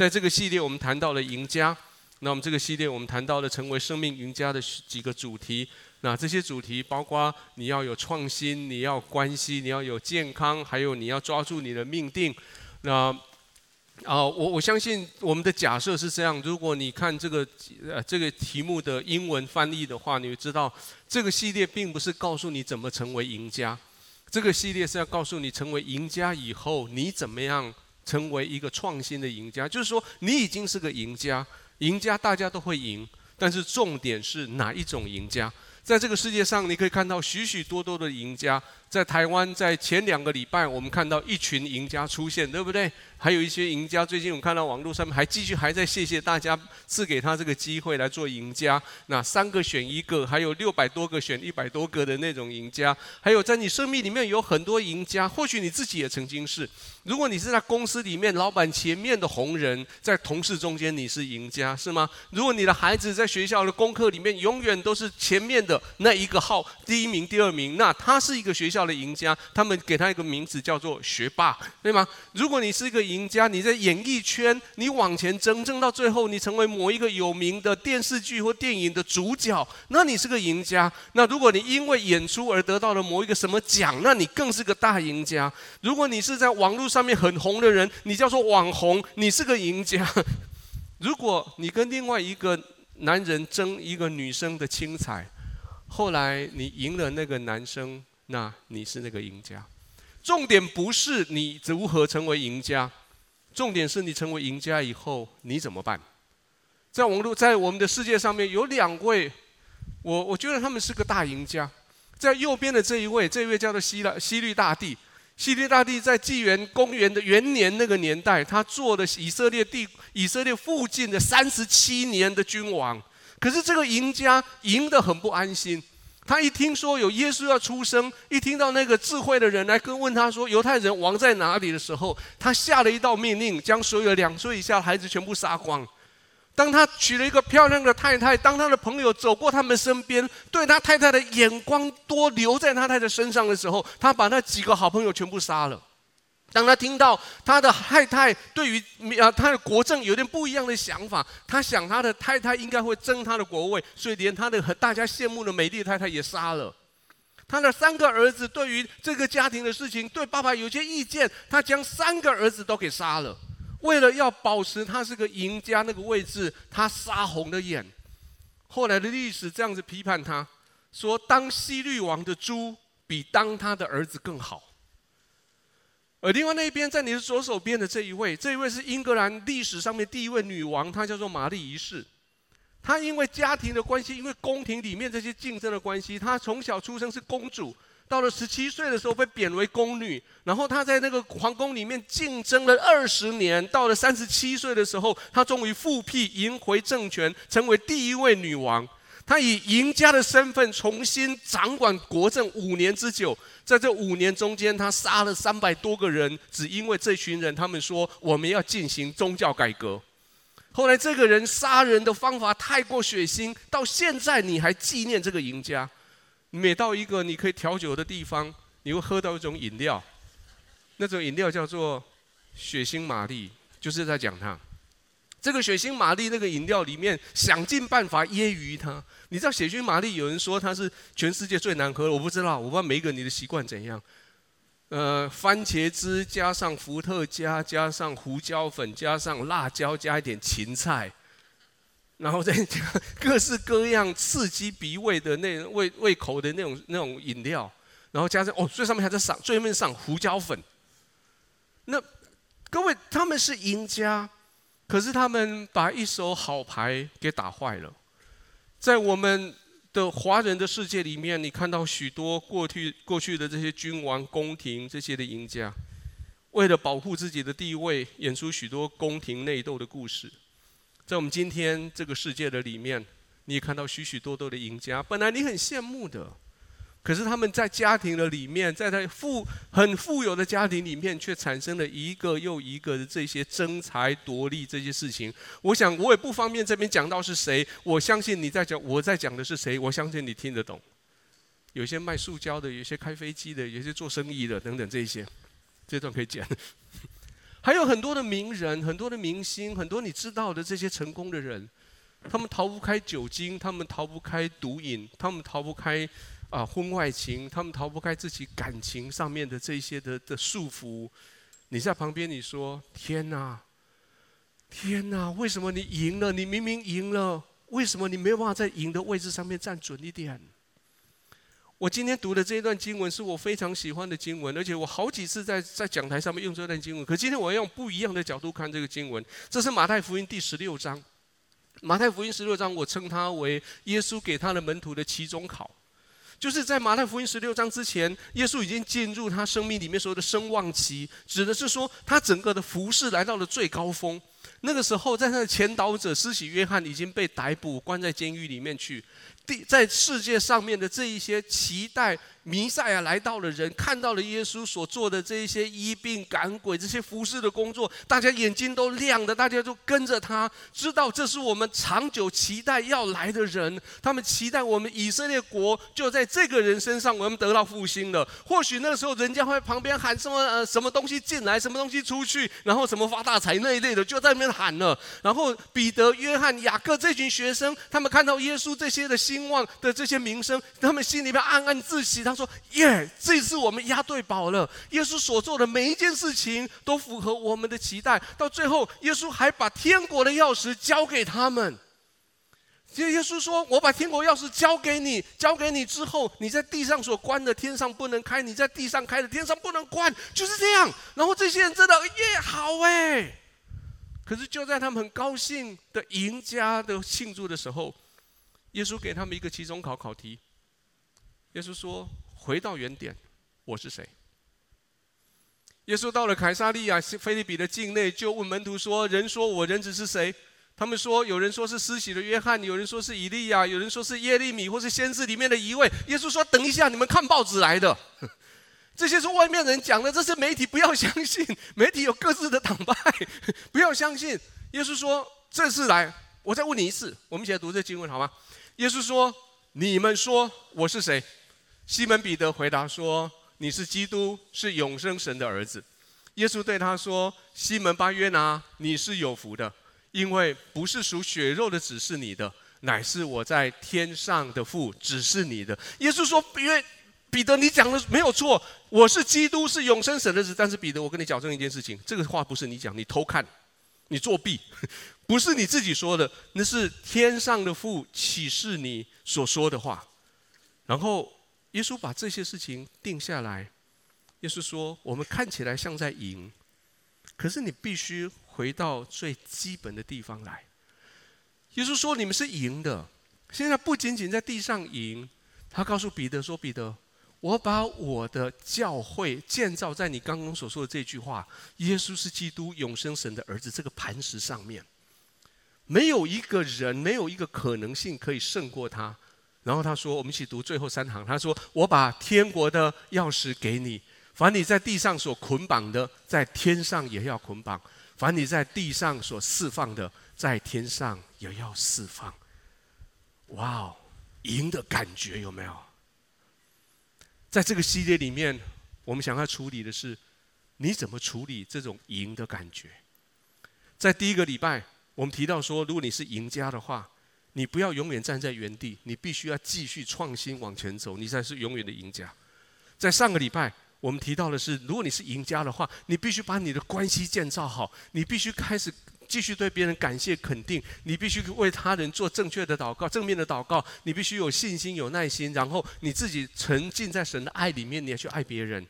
在这个系列，我们谈到了赢家。那我们这个系列，我们谈到了成为生命赢家的几个主题。那这些主题包括你要有创新，你要关系，你要有健康，还有你要抓住你的命定。那啊，我我相信我们的假设是这样：如果你看这个呃这个题目的英文翻译的话，你会知道这个系列并不是告诉你怎么成为赢家，这个系列是要告诉你成为赢家以后你怎么样成为一个创新的赢家。就是说，你已经是个赢家，赢家大家都会赢，但是重点是哪一种赢家？在这个世界上，你可以看到许许多多的赢家。在台湾，在前两个礼拜，我们看到一群赢家出现，对不对？还有一些赢家，最近我们看到网络上面还继续还在谢谢大家赐给他这个机会来做赢家。那三个选一个，还有六百多个选一百多个的那种赢家，还有在你生命里面有很多赢家，或许你自己也曾经是。如果你是在公司里面老板前面的红人，在同事中间你是赢家，是吗？如果你的孩子在学校的功课里面永远都是前面的那一个号，第一名、第二名，那他是一个学校的赢家，他们给他一个名字叫做学霸，对吗？如果你是一个赢家，你在演艺圈，你往前争，争到最后，你成为某一个有名的电视剧或电影的主角，那你是个赢家。那如果你因为演出而得到了某一个什么奖，那你更是个大赢家。如果你是在网络上面很红的人，你叫做网红，你是个赢家。如果你跟另外一个男人争一个女生的青睐，后来你赢了那个男生。那你是那个赢家，重点不是你如何成为赢家，重点是你成为赢家以后你怎么办？在网络，在我们的世界上面有两位，我我觉得他们是个大赢家，在右边的这一位，这一位叫做希拉希律大帝，希律大帝在纪元公元的元年那个年代，他做了以色列地以色列附近的三十七年的君王，可是这个赢家赢得很不安心。他一听说有耶稣要出生，一听到那个智慧的人来跟问他说犹太人王在哪里的时候，他下了一道命令，将所有两岁以下的孩子全部杀光。当他娶了一个漂亮的太太，当他的朋友走过他们身边，对他太太的眼光多留在他太太身上的时候，他把那几个好朋友全部杀了。当他听到他的太太对于啊他的国政有点不一样的想法，他想他的太太应该会争他的国位，所以连他的和大家羡慕的美丽太太也杀了。他的三个儿子对于这个家庭的事情对爸爸有些意见，他将三个儿子都给杀了。为了要保持他是个赢家那个位置，他杀红了眼。后来的历史这样子批判他，说当西律王的猪比当他的儿子更好。而另外那一边，在你的左手边的这一位，这一位是英格兰历史上面第一位女王，她叫做玛丽一世。她因为家庭的关系，因为宫廷里面这些竞争的关系，她从小出生是公主，到了十七岁的时候被贬为宫女，然后她在那个皇宫里面竞争了二十年，到了三十七岁的时候，她终于复辟，赢回政权，成为第一位女王。她以赢家的身份重新掌管国政五年之久。在这五年中间，他杀了三百多个人，只因为这群人，他们说我们要进行宗教改革。后来这个人杀人的方法太过血腥，到现在你还纪念这个赢家。每到一个你可以调酒的地方，你会喝到一种饮料，那种饮料叫做血腥玛丽，就是在讲他。这个血腥玛丽那个饮料里面，想尽办法揶揄它。你知道血腥玛丽有人说它是全世界最难喝的，我不知道，我不知道每一个你的习惯怎样。呃，番茄汁加上伏特加，加上胡椒粉，加上辣椒，加一点芹菜，然后再加各式各样刺激鼻胃的那胃胃口的那种那种饮料，然后加上哦，最上面还在上最面上胡椒粉。那各位他们是赢家。可是他们把一手好牌给打坏了，在我们的华人的世界里面，你看到许多过去过去的这些君王、宫廷这些的赢家，为了保护自己的地位，演出许多宫廷内斗的故事。在我们今天这个世界的里面，你也看到许许多多的赢家，本来你很羡慕的。可是他们在家庭的里面，在他富很富有的家庭里面，却产生了一个又一个的这些争财夺利这些事情。我想我也不方便这边讲到是谁，我相信你在讲，我在讲的是谁，我相信你听得懂。有些卖塑胶的，有些开飞机的，有些做生意的等等这些，这段可以讲。还有很多的名人、很多的明星、很多你知道的这些成功的人，他们逃不开酒精，他们逃不开毒瘾，他们逃不开啊婚外情，他们逃不开自己感情上面的这些的的束缚。你在旁边你说：“天哪，天哪，为什么你赢了？你明明赢了，为什么你没有办法在赢的位置上面站准一点？”我今天读的这一段经文是我非常喜欢的经文，而且我好几次在在讲台上面用这段经文。可今天我要用不一样的角度看这个经文。这是马太福音第十六章，马太福音十六章，我称它为耶稣给他的门徒的期中考。就是在马太福音十六章之前，耶稣已经进入他生命里面所有的声望期，指的是说他整个的服饰来到了最高峰。那个时候，在他的前导者施洗约翰已经被逮捕，关在监狱里面去。第在世界上面的这一些期待弥赛亚来到了人，看到了耶稣所做的这一些医病赶鬼这些服事的工作，大家眼睛都亮的，大家都跟着他，知道这是我们长久期待要来的人。他们期待我们以色列国就在这个人身上，我们得到复兴了。或许那个时候，人家会旁边喊什么呃什么东西进来，什么东西出去，然后什么发大财那一类的，就在那边喊了。然后彼得、约翰、雅各这群学生，他们看到耶稣这些的兴旺的这些名声，他们心里面暗暗自喜。他说：“耶，这次我们押对宝了。耶稣所做的每一件事情都符合我们的期待。到最后，耶稣还把天国的钥匙交给他们。耶耶稣说：‘我把天国钥匙交给你，交给你之后，你在地上所关的，天上不能开；你在地上开的，天上不能关。’就是这样。然后这些人真的耶，好哎。可是就在他们很高兴的赢家的庆祝的时候。”耶稣给他们一个期中考考题。耶稣说：“回到原点，我是谁？”耶稣到了凯撒利亚菲利比的境内，就问门徒说：“人说我人子是谁？”他们说：“有人说是施洗的约翰，有人说是以利亚，有人说是耶利米，或是先知里面的一位。”耶稣说：“等一下，你们看报纸来的，这些是外面人讲的，这些媒体，不要相信。媒体有各自的党派，不要相信。”耶稣说：“这次来，我再问你一次，我们一起来读这经文好吗？”耶稣说：“你们说我是谁？”西门彼得回答说：“你是基督，是永生神的儿子。”耶稣对他说：“西门巴约拿，你是有福的，因为不是属血肉的指是你的，乃是我在天上的父指是你的。”耶稣说：“因为彼得，你讲的没有错，我是基督，是永生神的儿子。但是彼得，我跟你矫正一件事情，这个话不是你讲，你偷看，你作弊。”不是你自己说的，那是天上的父启示你所说的话。然后耶稣把这些事情定下来。耶稣说：“我们看起来像在赢，可是你必须回到最基本的地方来。”耶稣说：“你们是赢的，现在不仅仅在地上赢。”他告诉彼得说：“彼得。”我把我的教会建造在你刚刚所说的这句话：“耶稣是基督，永生神的儿子。”这个磐石上面，没有一个人，没有一个可能性可以胜过他。然后他说：“我们一起读最后三行。”他说：“我把天国的钥匙给你，凡你在地上所捆绑的，在天上也要捆绑；凡你在地上所释放的，在天上也要释放。”哇哦，赢的感觉有没有？在这个系列里面，我们想要处理的是，你怎么处理这种赢的感觉？在第一个礼拜，我们提到说，如果你是赢家的话，你不要永远站在原地，你必须要继续创新往前走，你才是永远的赢家。在上个礼拜，我们提到的是，如果你是赢家的话，你必须把你的关系建造好，你必须开始。继续对别人感谢肯定，你必须为他人做正确的祷告、正面的祷告。你必须有信心、有耐心，然后你自己沉浸在神的爱里面，你要去爱别人。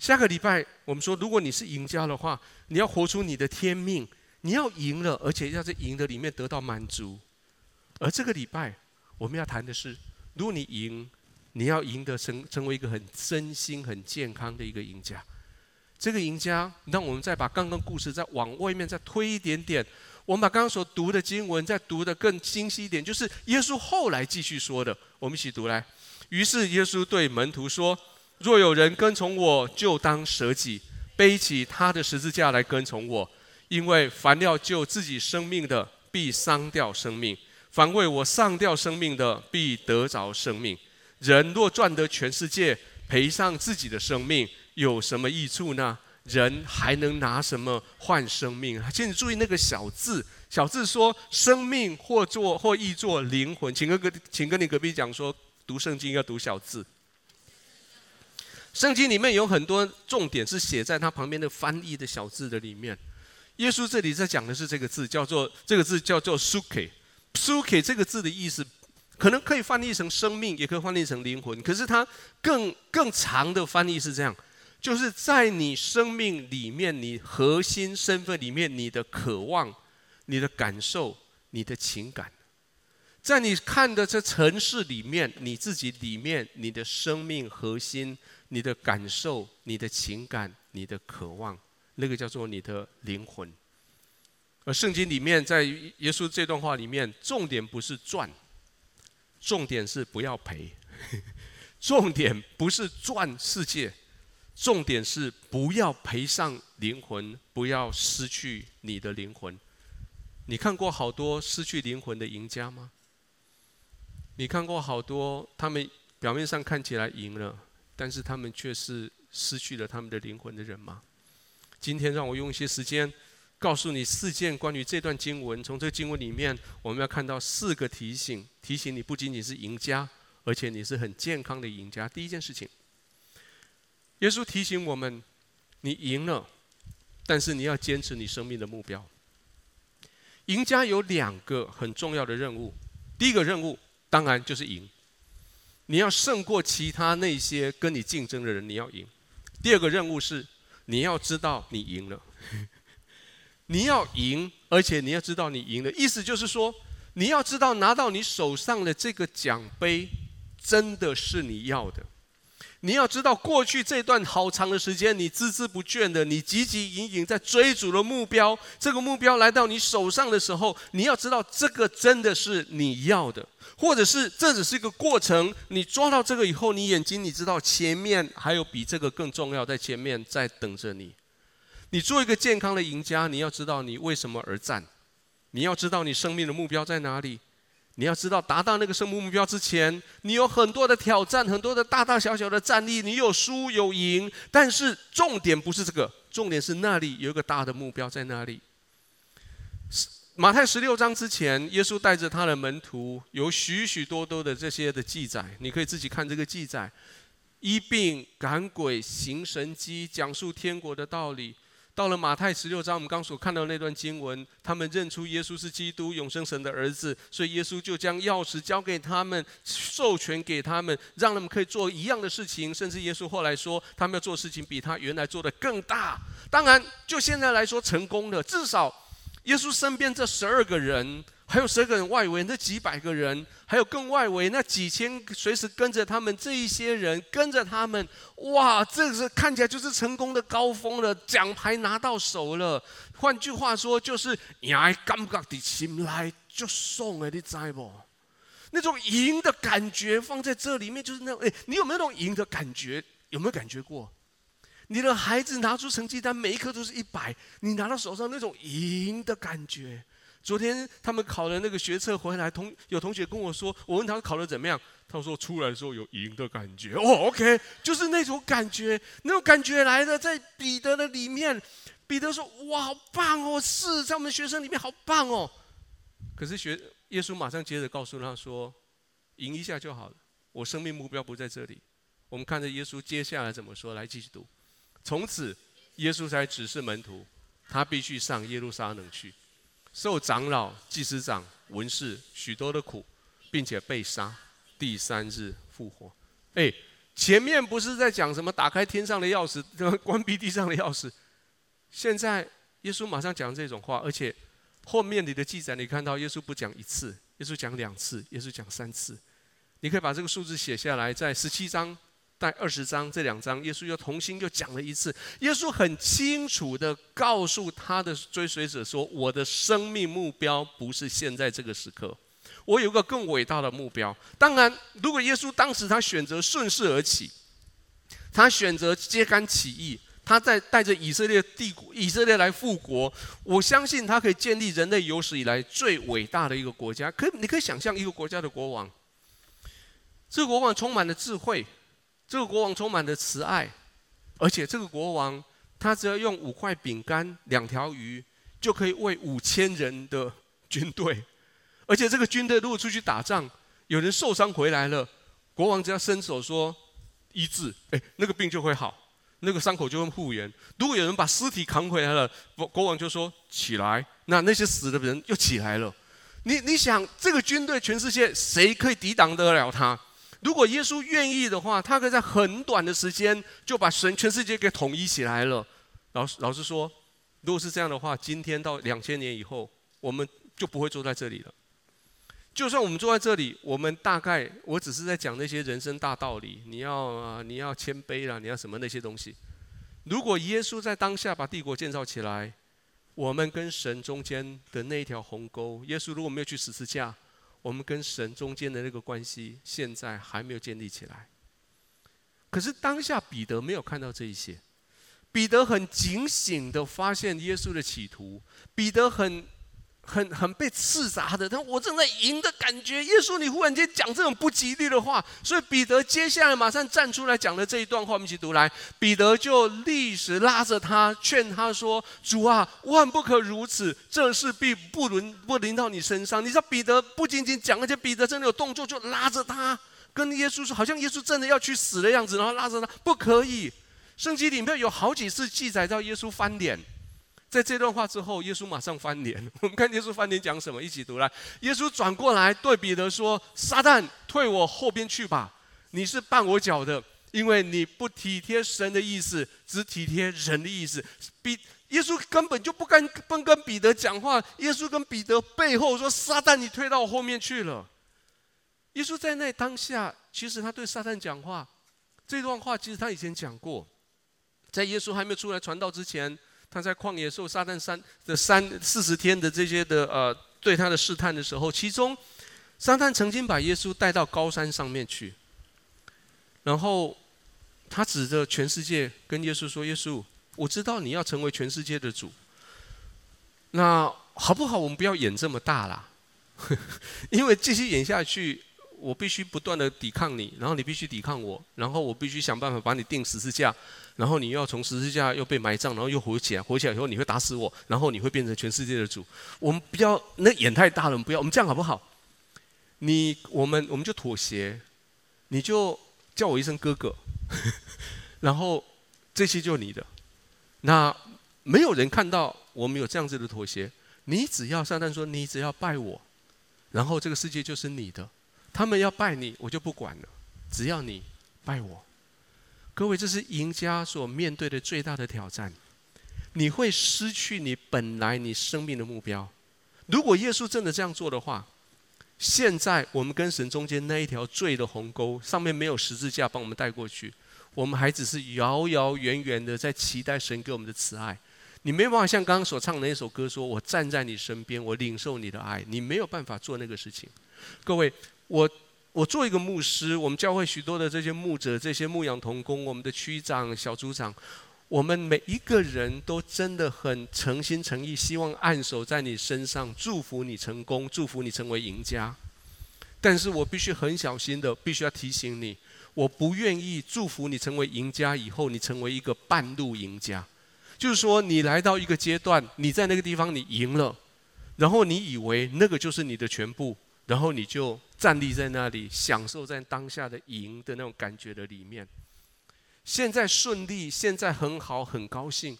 下个礼拜我们说，如果你是赢家的话，你要活出你的天命，你要赢了，而且要在赢的里面得到满足。而这个礼拜我们要谈的是，如果你赢，你要赢得成成为一个很真心、很健康的一个赢家。这个赢家，让我们再把刚刚故事再往外面再推一点点，我们把刚刚所读的经文再读得更清晰一点，就是耶稣后来继续说的，我们一起读来。于是耶稣对门徒说：“若有人跟从我，就当舍己，背起他的十字架来跟从我。因为凡要救自己生命的，必丧掉生命；凡为我上掉生命的，必得着生命。人若赚得全世界，赔上自己的生命。”有什么益处呢？人还能拿什么换生命？请你注意那个小字，小字说生命或作或译作灵魂。请跟隔，请跟你隔壁讲说，读圣经要读小字。圣经里面有很多重点是写在它旁边的翻译的小字的里面。耶稣这里在讲的是这个字，叫做这个字叫做 “suke”。“Suke” 这个字的意思，可能可以翻译成生命，也可以翻译成灵魂。可是它更更长的翻译是这样。就是在你生命里面，你核心身份里面，你的渴望、你的感受、你的情感，在你看的这城市里面，你自己里面，你的生命核心、你的感受、你的情感、你的渴望，那个叫做你的灵魂。而圣经里面，在耶稣这段话里面，重点不是赚，重点是不要赔，重点不是赚世界。重点是不要赔上灵魂，不要失去你的灵魂。你看过好多失去灵魂的赢家吗？你看过好多他们表面上看起来赢了，但是他们却是失去了他们的灵魂的人吗？今天让我用一些时间告诉你四件关于这段经文。从这个经文里面，我们要看到四个提醒，提醒你不仅仅是赢家，而且你是很健康的赢家。第一件事情。耶稣提醒我们：你赢了，但是你要坚持你生命的目标。赢家有两个很重要的任务，第一个任务当然就是赢，你要胜过其他那些跟你竞争的人，你要赢。第二个任务是你要知道你赢了，你要赢，而且你要知道你赢了。意思就是说，你要知道拿到你手上的这个奖杯，真的是你要的。你要知道，过去这段好长的时间，你孜孜不倦的，你汲汲营营在追逐的目标，这个目标来到你手上的时候，你要知道，这个真的是你要的，或者是这只是一个过程。你抓到这个以后，你眼睛你知道前面还有比这个更重要，在前面在等着你。你做一个健康的赢家，你要知道你为什么而战，你要知道你生命的目标在哪里。你要知道，达到那个生命目标之前，你有很多的挑战，很多的大大小小的战役，你有输有赢。但是重点不是这个，重点是那里有一个大的目标在那里。马太十六章之前，耶稣带着他的门徒，有许许多多的这些的记载，你可以自己看这个记载：医病、赶鬼、行神迹、讲述天国的道理。到了马太十六章，我们刚所看到那段经文，他们认出耶稣是基督，永生神的儿子，所以耶稣就将钥匙交给他们，授权给他们，让他们可以做一样的事情。甚至耶稣后来说，他们要做事情比他原来做的更大。当然，就现在来说，成功的。至少，耶稣身边这十二个人。还有十个人外围，那几百个人，还有更外围那几千随时跟着他们这一些人，跟着他们，哇，这个是看起来就是成功的高峰了，奖牌拿到手了。换句话说，就是赢感觉的心来就送了，你知不？那种赢的感觉放在这里面，就是那种，哎，你有没有那种赢的感觉？有没有感觉过？你的孩子拿出成绩单，每一科都是一百，你拿到手上那种赢的感觉。昨天他们考了那个学测回来，同有同学跟我说，我问他考的怎么样，他说出来的时候有赢的感觉。哦，OK，就是那种感觉，那种感觉来的，在彼得的里面，彼得说：“哇，好棒哦，是在我们学生里面好棒哦。”可是学耶稣马上接着告诉他说：“赢一下就好了，我生命目标不在这里。”我们看着耶稣接下来怎么说，来继续读。从此，耶稣才指示门徒，他必须上耶路撒冷去。受长老、祭司长、文士许多的苦，并且被杀，第三日复活。哎，前面不是在讲什么打开天上的钥匙，关闭地上的钥匙？现在耶稣马上讲这种话，而且后面你的记载，你看到耶稣不讲一次，耶稣讲两次，耶稣讲三次。你可以把这个数字写下来，在十七章。在二十章这两章，耶稣又重新又讲了一次。耶稣很清楚地告诉他的追随者说：“我的生命目标不是现在这个时刻，我有一个更伟大的目标。当然，如果耶稣当时他选择顺势而起，他选择揭竿起义，他在带着以色列帝国、以色列来复国，我相信他可以建立人类有史以来最伟大的一个国家。可你可以想象一个国家的国王，这个国王充满了智慧。”这个国王充满了慈爱，而且这个国王他只要用五块饼干、两条鱼，就可以喂五千人的军队。而且这个军队如果出去打仗，有人受伤回来了，国王只要伸手说医治，哎，那个病就会好，那个伤口就会复原。如果有人把尸体扛回来了，国国王就说起来，那那些死的人又起来了。你你想，这个军队全世界谁可以抵挡得了他？如果耶稣愿意的话，他可以在很短的时间就把神全世界给统一起来了。老实老实说，如果是这样的话，今天到两千年以后，我们就不会坐在这里了。就算我们坐在这里，我们大概我只是在讲那些人生大道理，你要啊，你要谦卑啦，你要什么那些东西。如果耶稣在当下把帝国建造起来，我们跟神中间的那一条鸿沟，耶稣如果没有去十字架，我们跟神中间的那个关系，现在还没有建立起来。可是当下彼得没有看到这一些，彼得很警醒的发现耶稣的企图，彼得很。很很被刺扎的，但我正在赢的感觉。耶稣，你忽然间讲这种不吉利的话，所以彼得接下来马上站出来讲了这一段话。我们一起读来，彼得就立时拉着他，劝他说：“主啊，万不可如此，这事必不轮不临到你身上。”你知道彼得不仅仅讲，而且彼得真的有动作，就拉着他跟耶稣说，好像耶稣真的要去死的样子，然后拉着他，不可以。圣经里面有好几次记载到耶稣翻脸。在这段话之后，耶稣马上翻脸。我们看耶稣翻脸讲什么？一起读来。耶稣转过来对彼得说：“撒旦，退我后边去吧！你是绊我脚的，因为你不体贴神的意思，只体贴人的意思。”比耶稣根本就不敢不跟彼得讲话。耶稣跟彼得背后说：“撒旦，你退到我后面去了。”耶稣在那当下，其实他对撒旦讲话。这段话其实他以前讲过，在耶稣还没有出来传道之前。他在旷野受撒旦三的三四十天的这些的呃对他的试探的时候，其中撒旦曾经把耶稣带到高山上面去，然后他指着全世界跟耶稣说：“耶稣，我知道你要成为全世界的主，那好不好？我们不要演这么大啦，因为继续演下去。”我必须不断的抵抗你，然后你必须抵抗我，然后我必须想办法把你钉十字架，然后你又要从十字架又被埋葬，然后又活起来，活起来以后你会打死我，然后你会变成全世界的主。我们不要那眼太大了，我们不要，我们这样好不好？你我们我们就妥协，你就叫我一声哥哥，然后这些就你的。那没有人看到我们有这样子的妥协，你只要撒旦说你只要拜我，然后这个世界就是你的。他们要拜你，我就不管了。只要你拜我，各位，这是赢家所面对的最大的挑战。你会失去你本来你生命的目标。如果耶稣真的这样做的话，现在我们跟神中间那一条罪的鸿沟，上面没有十字架帮我们带过去，我们还只是遥遥远远的在期待神给我们的慈爱。你没有办法像刚刚所唱的那首歌说：“我站在你身边，我领受你的爱。”你没有办法做那个事情，各位。我我做一个牧师，我们教会许多的这些牧者、这些牧养同工，我们的区长、小组长，我们每一个人都真的很诚心诚意，希望按手在你身上，祝福你成功，祝福你成为赢家。但是我必须很小心的，必须要提醒你，我不愿意祝福你成为赢家以后，你成为一个半路赢家。就是说，你来到一个阶段，你在那个地方你赢了，然后你以为那个就是你的全部。然后你就站立在那里，享受在当下的赢的那种感觉的里面。现在顺利，现在很好，很高兴。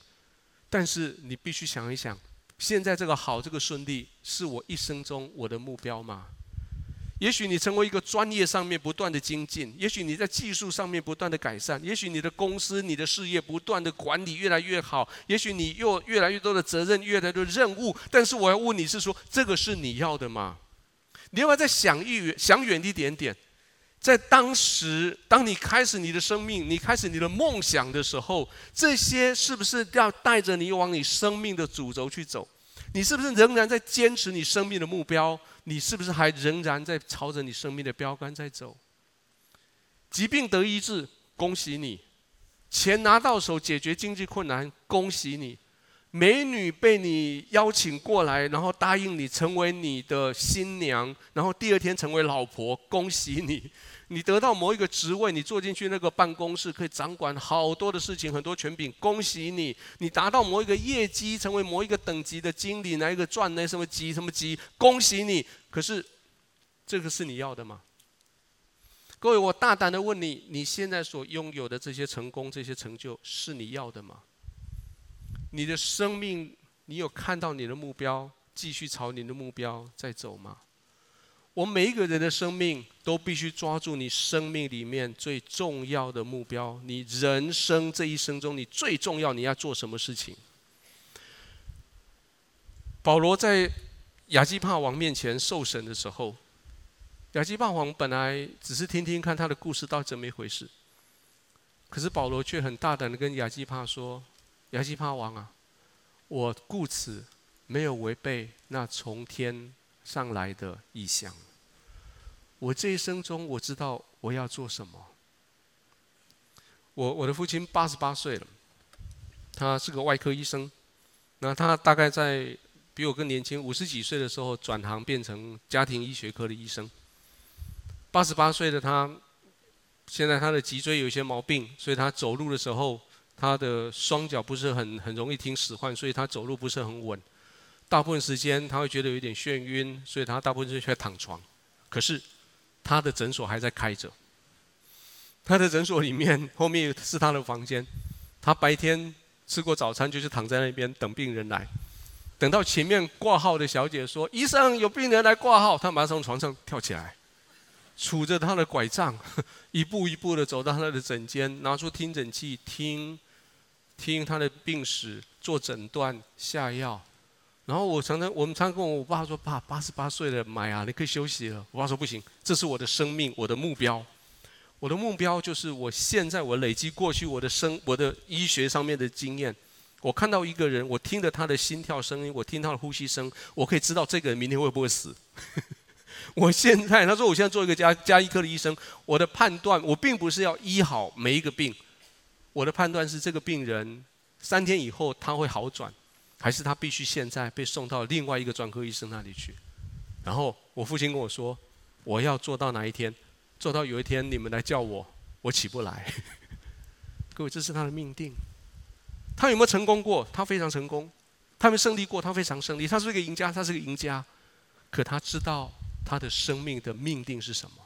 但是你必须想一想，现在这个好，这个顺利，是我一生中我的目标吗？也许你成为一个专业上面不断的精进，也许你在技术上面不断的改善，也许你的公司、你的事业不断的管理越来越好，也许你又越来越多的责任、越来越多的任务。但是我要问你是说，这个是你要的吗？你要不要再想一想远一点点？在当时，当你开始你的生命，你开始你的梦想的时候，这些是不是要带着你往你生命的主轴去走？你是不是仍然在坚持你生命的目标？你是不是还仍然在朝着你生命的标杆在走？疾病得医治，恭喜你；钱拿到手，解决经济困难，恭喜你；美女被你邀请过来，然后答应你成为你的新娘，然后第二天成为老婆，恭喜你！你得到某一个职位，你坐进去那个办公室，可以掌管好多的事情，很多权柄，恭喜你！你达到某一个业绩，成为某一个等级的经理，哪一个赚那什么级什么级，恭喜你！可是，这个是你要的吗？各位，我大胆的问你：你现在所拥有的这些成功、这些成就，是你要的吗？你的生命，你有看到你的目标，继续朝你的目标在走吗？我每一个人的生命都必须抓住你生命里面最重要的目标。你人生这一生中，你最重要你要做什么事情？保罗在亚基帕王面前受审的时候，亚基帕王本来只是听听看他的故事到底怎么一回事，可是保罗却很大胆的跟亚基帕说：“亚基帕王啊，我故此没有违背那从天。”上来的意象。我这一生中，我知道我要做什么。我我的父亲八十八岁了，他是个外科医生。那他大概在比我更年轻，五十几岁的时候转行变成家庭医学科的医生。八十八岁的他，现在他的脊椎有一些毛病，所以他走路的时候，他的双脚不是很很容易听使唤，所以他走路不是很稳。大部分时间他会觉得有点眩晕，所以他大部分时间躺床。可是他的诊所还在开着。他的诊所里面后面是他的房间。他白天吃过早餐，就是躺在那边等病人来。等到前面挂号的小姐说：“医生，有病人来挂号。”他马上从床上跳起来，杵着他的拐杖，一步一步的走到他的诊间，拿出听诊器听，听他的病史，做诊断，下药。然后我常常，我们常跟我爸说：“爸，八十八岁了，妈呀，你可以休息了。”我爸说：“不行，这是我的生命，我的目标。我的目标就是，我现在我累积过去我的生，我的医学上面的经验。我看到一个人，我听着他的心跳声音，我听他的呼吸声，我可以知道这个人明天会不会死。我现在，他说我现在做一个家家医科的医生，我的判断，我并不是要医好每一个病，我的判断是这个病人三天以后他会好转。”还是他必须现在被送到另外一个专科医生那里去，然后我父亲跟我说，我要做到哪一天，做到有一天你们来叫我，我起不来。各位，这是他的命定。他有没有成功过？他非常成功。他有胜利过？他非常胜利。他是一个赢家，他是个赢家。可他知道他的生命的命定是什么？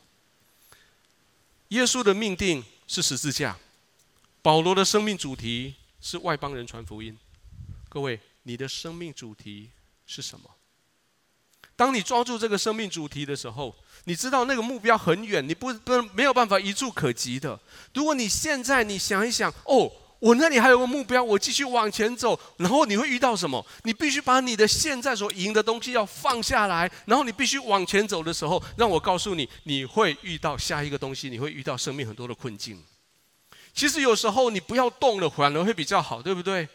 耶稣的命定是十字架，保罗的生命主题是外邦人传福音。各位。你的生命主题是什么？当你抓住这个生命主题的时候，你知道那个目标很远，你不不没有办法一触可及的。如果你现在你想一想，哦，我那里还有个目标，我继续往前走，然后你会遇到什么？你必须把你的现在所赢的东西要放下来，然后你必须往前走的时候，让我告诉你，你会遇到下一个东西，你会遇到生命很多的困境。其实有时候你不要动了，反而会比较好，对不对？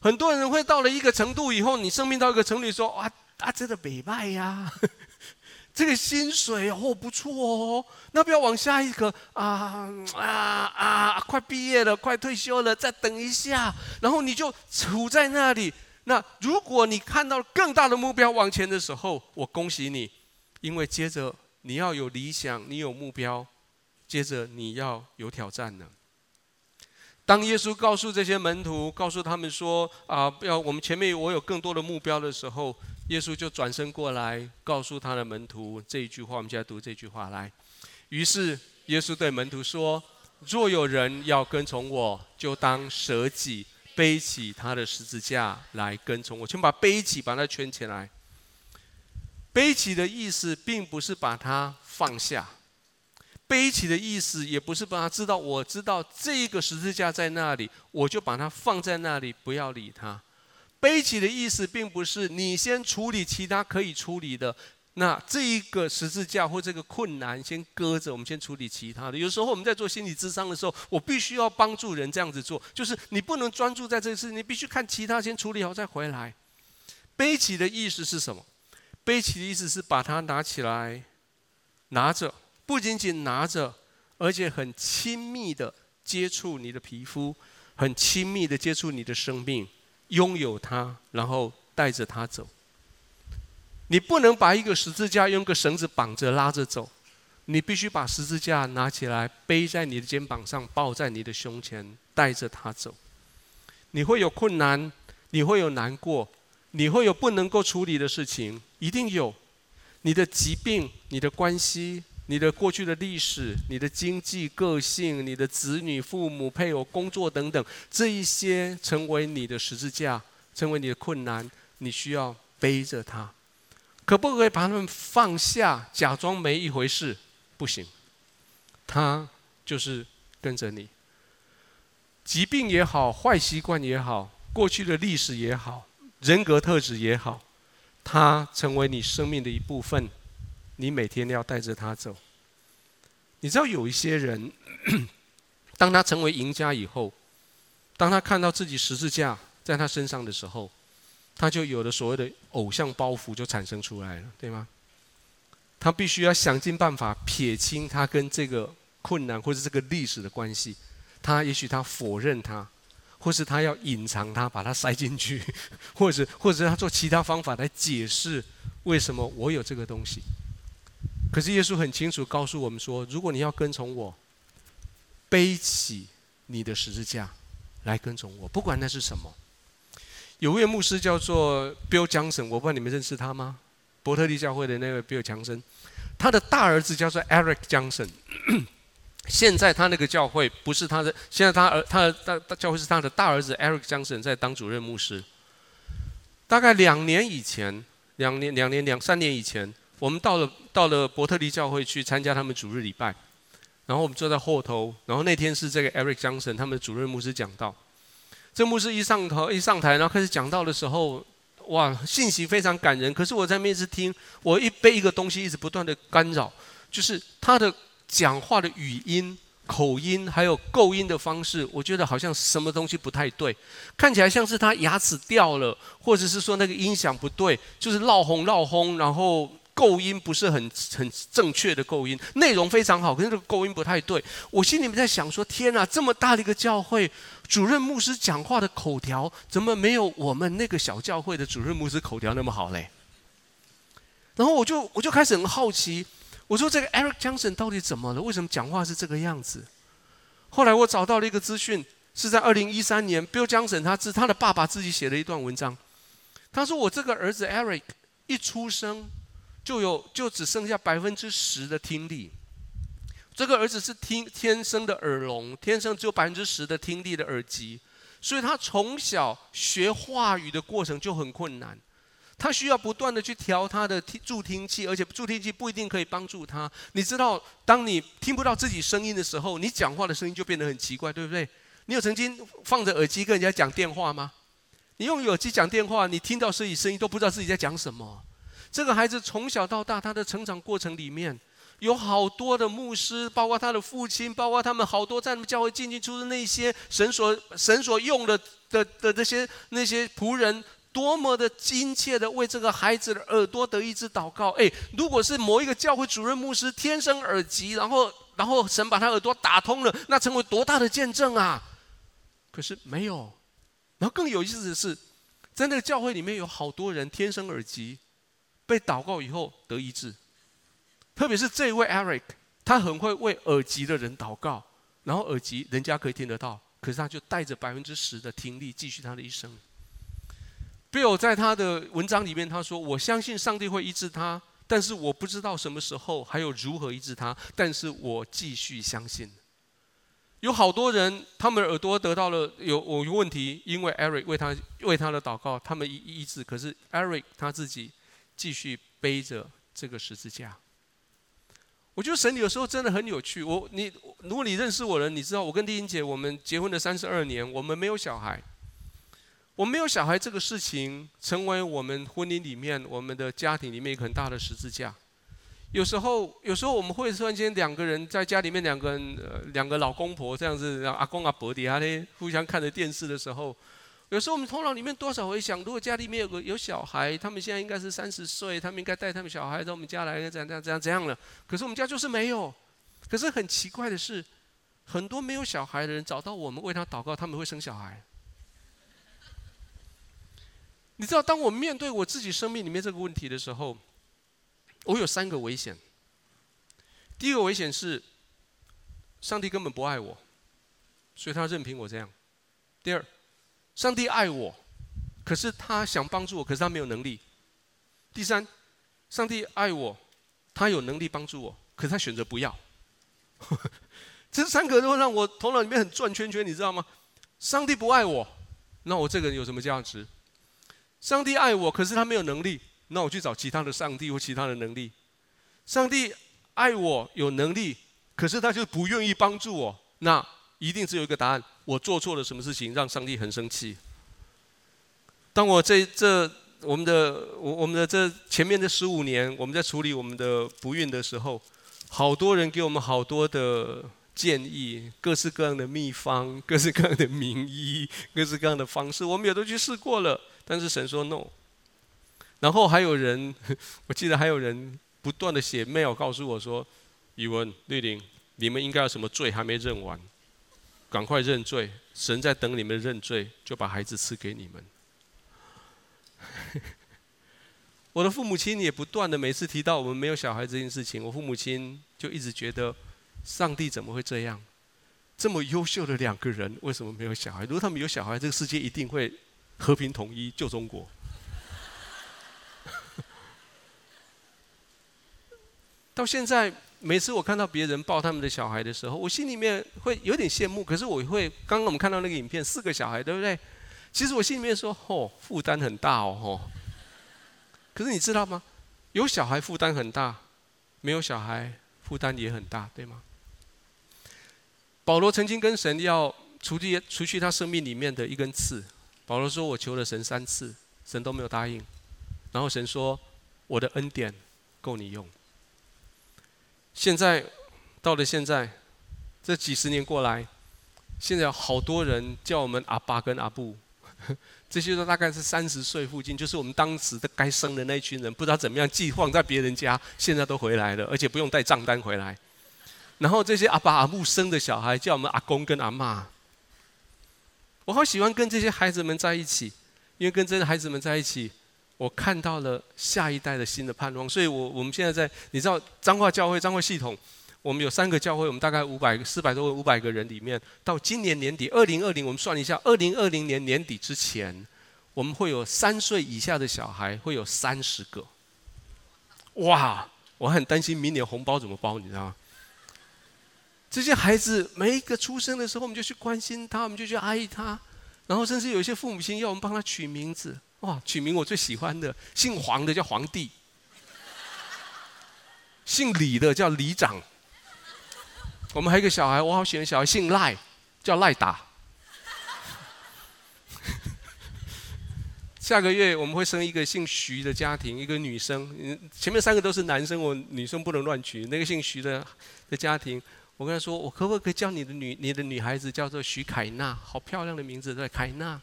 很多人会到了一个程度以后，你生命到一个程度，说哇，啊，真的北拜呀，这个薪水哦不错哦，那不要往下一个啊啊啊，快毕业了，快退休了，再等一下，然后你就处在那里。那如果你看到更大的目标往前的时候，我恭喜你，因为接着你要有理想，你有目标，接着你要有挑战呢。当耶稣告诉这些门徒，告诉他们说：“啊，不要，我们前面我有更多的目标的时候，耶稣就转身过来，告诉他的门徒这一句话。我们现在读这句话来。于是耶稣对门徒说：若有人要跟从我，就当舍己，背起他的十字架来跟从我。请把背起把它圈起来。背起的意思，并不是把它放下。”背起的意思也不是把他知道，我知道这个十字架在那里，我就把它放在那里，不要理它。背起的意思并不是你先处理其他可以处理的，那这一个十字架或这个困难先搁着，我们先处理其他的。有时候我们在做心理咨商的时候，我必须要帮助人这样子做，就是你不能专注在这个事，你必须看其他先处理好再回来。背起的意思是什么？背起的意思是把它拿起来，拿着。不仅仅拿着，而且很亲密的接触你的皮肤，很亲密的接触你的生命，拥有它，然后带着它走。你不能把一个十字架用个绳子绑着拉着走，你必须把十字架拿起来背在你的肩膀上，抱在你的胸前，带着它走。你会有困难，你会有难过，你会有不能够处理的事情，一定有。你的疾病、你的关系、你的过去的历史、你的经济、个性、你的子女、父母、配偶、工作等等，这一些成为你的十字架，成为你的困难，你需要背着它。可不可以把他们放下，假装没一回事？不行，他就是跟着你。疾病也好，坏习惯也好，过去的历史也好，人格特质也好。他成为你生命的一部分，你每天都要带着他走。你知道有一些人，当他成为赢家以后，当他看到自己十字架在他身上的时候，他就有了所谓的偶像包袱就产生出来了，对吗？他必须要想尽办法撇清他跟这个困难或者这个历史的关系，他也许他否认他。或是他要隐藏他，把他塞进去，或者或者他做其他方法来解释为什么我有这个东西。可是耶稣很清楚告诉我们说，如果你要跟从我，背起你的十字架来跟从我，不管那是什么。有位牧师叫做 Bill Johnson，我不知道你们认识他吗？伯特利教会的那位 Bill Johnson，他的大儿子叫做 Eric Johnson。现在他那个教会不是他的，现在他儿他的大大教会是他的大儿子 Eric Johnson 在当主任牧师。大概两年以前，两年两年两三年以前，我们到了到了伯特利教会去参加他们主日礼拜，然后我们坐在后头，然后那天是这个 Eric Johnson 他们的主任牧师讲道。这牧师一上头一上台，然后开始讲道的时候，哇，信息非常感人。可是我在面试听，我一被一个东西一直不断的干扰，就是他的。讲话的语音、口音，还有构音的方式，我觉得好像什么东西不太对，看起来像是他牙齿掉了，或者是说那个音响不对，就是闹哄闹哄，然后构音不是很很正确的构音，内容非常好，可是这个构音不太对。我心里面在想说：天哪，这么大的一个教会，主任牧师讲话的口条怎么没有我们那个小教会的主任牧师口条那么好嘞？然后我就我就开始很好奇。我说这个 Eric Johnson 到底怎么了？为什么讲话是这个样子？后来我找到了一个资讯，是在二零一三年，Bill Johnson 他自他的爸爸自己写了一段文章。他说：“我这个儿子 Eric 一出生就有就只剩下百分之十的听力。这个儿子是听天生的耳聋，天生只有百分之十的听力的耳机，所以他从小学话语的过程就很困难。”他需要不断的去调他的助听器，而且助听器不一定可以帮助他。你知道，当你听不到自己声音的时候，你讲话的声音就变得很奇怪，对不对？你有曾经放着耳机跟人家讲电话吗？你用耳机讲电话，你听到自己声音都不知道自己在讲什么。这个孩子从小到大，他的成长过程里面，有好多的牧师，包括他的父亲，包括他们好多在教会进进出出那些神所神所用的的的这些那些仆人。多么的亲切的为这个孩子的耳朵得医治祷告！诶，如果是某一个教会主任牧师天生耳疾，然后然后神把他耳朵打通了，那成为多大的见证啊！可是没有。然后更有意思的是，在那个教会里面有好多人天生耳疾，被祷告以后得医治。特别是这位 Eric，他很会为耳疾的人祷告，然后耳疾人家可以听得到，可是他就带着百分之十的听力继续他的一生。Bill 在他的文章里面他说：“我相信上帝会医治他，但是我不知道什么时候还有如何医治他，但是我继续相信。”有好多人，他们耳朵得到了有我有问题，因为 Eric 为他为他的祷告，他们医医治。可是 Eric 他自己继续背着这个十字架。我觉得神有时候真的很有趣。我你如果你认识我的人，你知道我跟丽英姐我们结婚的三十二年，我们没有小孩。我没有小孩这个事情，成为我们婚姻里面、我们的家庭里面一个很大的十字架。有时候，有时候我们会突然间两个人在家里面，两个人、呃、两个老公婆这样子，阿公阿婆底下呢互相看着电视的时候，有时候我们头脑里面多少会想：如果家里面有个有小孩，他们现在应该是三十岁，他们应该带他们小孩到我们家来，怎样怎样怎样怎样了。可是我们家就是没有。可是很奇怪的是，很多没有小孩的人找到我们为他祷告，他们会生小孩。你知道，当我面对我自己生命里面这个问题的时候，我有三个危险。第一个危险是，上帝根本不爱我，所以他任凭我这样。第二，上帝爱我，可是他想帮助我，可是他没有能力。第三，上帝爱我，他有能力帮助我，可是他选择不要。这三个都让我头脑里面很转圈圈，你知道吗？上帝不爱我，那我这个人有什么价值？上帝爱我，可是他没有能力，那我去找其他的上帝或其他的能力。上帝爱我有能力，可是他就不愿意帮助我，那一定只有一个答案：我做错了什么事情让上帝很生气。当我这这我们的我我们的这前面的十五年，我们在处理我们的不孕的时候，好多人给我们好多的建议，各式各样的秘方，各式各样的名医，各式各样的方式，我们也都去试过了。但是神说 no，然后还有人，我记得还有人不断的写 mail 告诉我说，宇文、绿玲，你们应该有什么罪还没认完，赶快认罪，神在等你们认罪，就把孩子赐给你们。我的父母亲也不断的每次提到我们没有小孩这件事情，我父母亲就一直觉得，上帝怎么会这样？这么优秀的两个人，为什么没有小孩？如果他们有小孩，这个世界一定会。和平统一救中国。到现在，每次我看到别人抱他们的小孩的时候，我心里面会有点羡慕。可是我会，刚刚我们看到那个影片，四个小孩，对不对？其实我心里面说，哦，负担很大哦，哦。可是你知道吗？有小孩负担很大，没有小孩负担也很大，对吗？保罗曾经跟神要除去除去他生命里面的一根刺。保罗说：“我求了神三次，神都没有答应。然后神说：‘我的恩典够你用。’现在到了现在，这几十年过来，现在有好多人叫我们阿爸跟阿布，这些都大概是三十岁附近，就是我们当时的该生的那一群人，不知道怎么样寄放在别人家，现在都回来了，而且不用带账单回来。然后这些阿爸阿布生的小孩，叫我们阿公跟阿嬷。”我好喜欢跟这些孩子们在一起，因为跟这些孩子们在一起，我看到了下一代的新的盼望。所以我我们现在在，你知道彰化教会彰化系统，我们有三个教会，我们大概五百四百多个五百个人里面，到今年年底二零二零，我们算一下，二零二零年年底之前，我们会有三岁以下的小孩会有三十个。哇，我很担心明年红包怎么包，你知道吗？这些孩子每一个出生的时候，我们就去关心他，我们就去爱他，然后甚至有一些父母亲要我们帮他取名字。哇，取名我最喜欢的，姓黄的叫黄帝，姓李的叫李长。我们还有一个小孩，我好喜欢小孩，姓赖，叫赖打。下个月我们会生一个姓徐的家庭，一个女生。前面三个都是男生，我女生不能乱取。那个姓徐的的家庭。我跟他说：“我可不可以叫你的女你的女孩子叫做徐凯娜？好漂亮的名字，对，凯娜。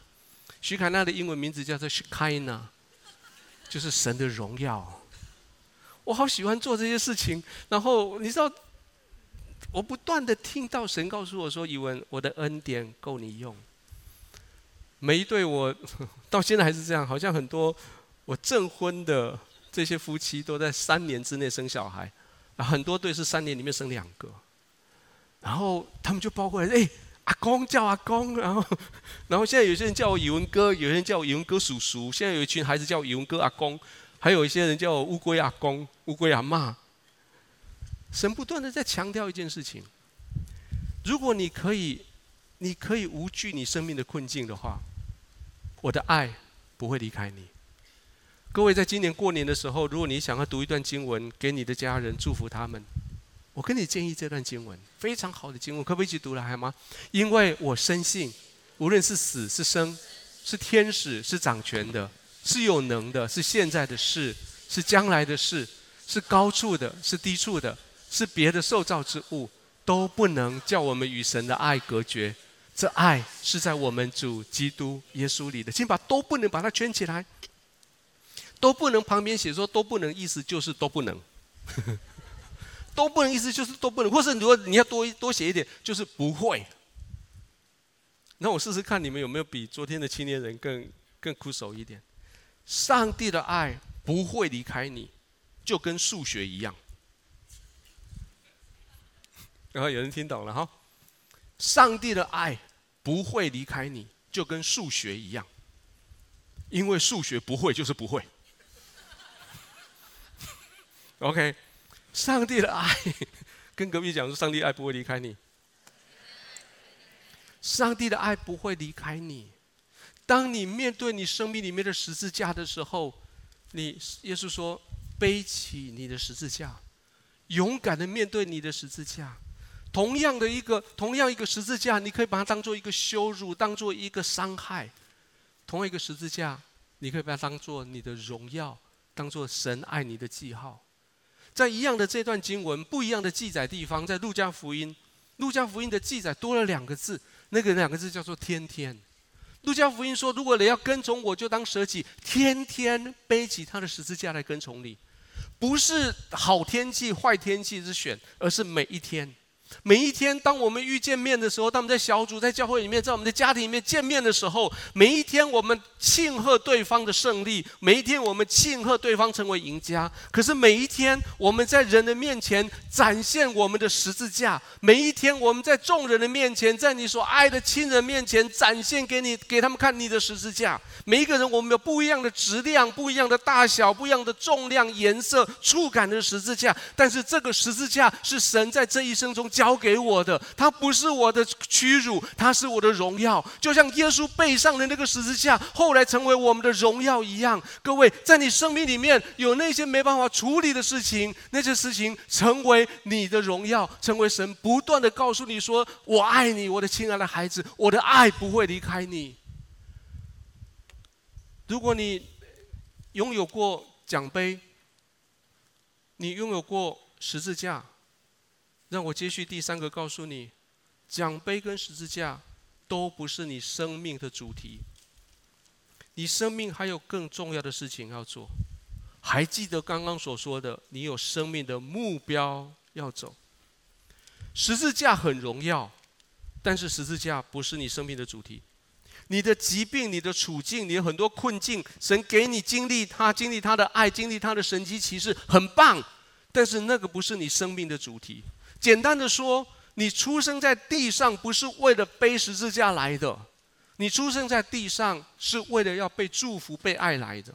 徐凯娜的英文名字叫做 Shekinah，就是神的荣耀。我好喜欢做这些事情。然后你知道，我不断的听到神告诉我说：‘以文，我的恩典够你用。’每一对我到现在还是这样，好像很多我证婚的这些夫妻都在三年之内生小孩，很多对是三年里面生两个。”然后他们就包过来，哎，阿公叫阿公，然后，然后现在有些人叫我宇文哥，有些人叫我宇文哥叔叔，现在有一群孩子叫我宇文哥阿公，还有一些人叫我乌龟阿公、乌龟阿嬷。神不断的在强调一件事情：如果你可以，你可以无惧你生命的困境的话，我的爱不会离开你。各位，在今年过年的时候，如果你想要读一段经文给你的家人，祝福他们。我跟你建议这段经文，非常好的经文，可不可以一起读来好吗？因为我深信，无论是死是生，是天使是掌权的，是有能的，是现在的事，是将来的事，是高处的，是低处的，是别的受造之物，都不能叫我们与神的爱隔绝。这爱是在我们主基督耶稣里的。请把都不能把它圈起来，都不能旁边写说都不能，意思就是都不能。都不能，意思就是都不能，或是如果你要多多写一点，就是不会。那我试试看，你们有没有比昨天的青年人更更苦手一点？上帝的爱不会离开你，就跟数学一样。然后有人听懂了哈？上帝的爱不会离开你，就跟数学一样。因为数学不会就是不会。OK，上帝的爱，跟隔壁讲说，上帝爱不会离开你。上帝的爱不会离开你。当你面对你生命里面的十字架的时候，你耶稣说，背起你的十字架，勇敢的面对你的十字架。同样的一个，同样一个十字架，你可以把它当做一个羞辱，当做一个伤害。同样一个十字架，你可以把它当做你的荣耀，当做神爱你的记号。在一样的这段经文，不一样的记载地方，在路加福音，路加福音的记载多了两个字，那个两个字叫做“天天”。路加福音说：“如果你要跟从我，就当舍己，天天背起他的十字架来跟从你。不是好天气、坏天气之选，而是每一天。”每一天，当我们遇见面的时候，当我们在小组、在教会里面、在我们的家庭里面见面的时候，每一天我们庆贺对方的胜利，每一天我们庆贺对方成为赢家。可是每一天我们在人的面前展现我们的十字架，每一天我们在众人的面前，在你所爱的亲人面前展现给你，给他们看你的十字架。每一个人，我们有不一样的质量、不一样的大小、不一样的重量、颜色、触感的十字架。但是这个十字架是神在这一生中交给我的，它不是我的屈辱，它是我的荣耀。就像耶稣背上的那个十字架，后来成为我们的荣耀一样。各位，在你生命里面有那些没办法处理的事情，那些事情成为你的荣耀，成为神不断的告诉你说：“我爱你，我的亲爱的孩子，我的爱不会离开你。”如果你拥有过奖杯，你拥有过十字架，让我接续第三个告诉你：奖杯跟十字架都不是你生命的主题。你生命还有更重要的事情要做。还记得刚刚所说的，你有生命的目标要走。十字架很荣耀，但是十字架不是你生命的主题。你的疾病、你的处境、你有很多困境，神给你经历他，经历他的爱，经历他的神迹奇事，很棒。但是那个不是你生命的主题。简单的说，你出生在地上不是为了背十字架来的，你出生在地上是为了要被祝福、被爱来的。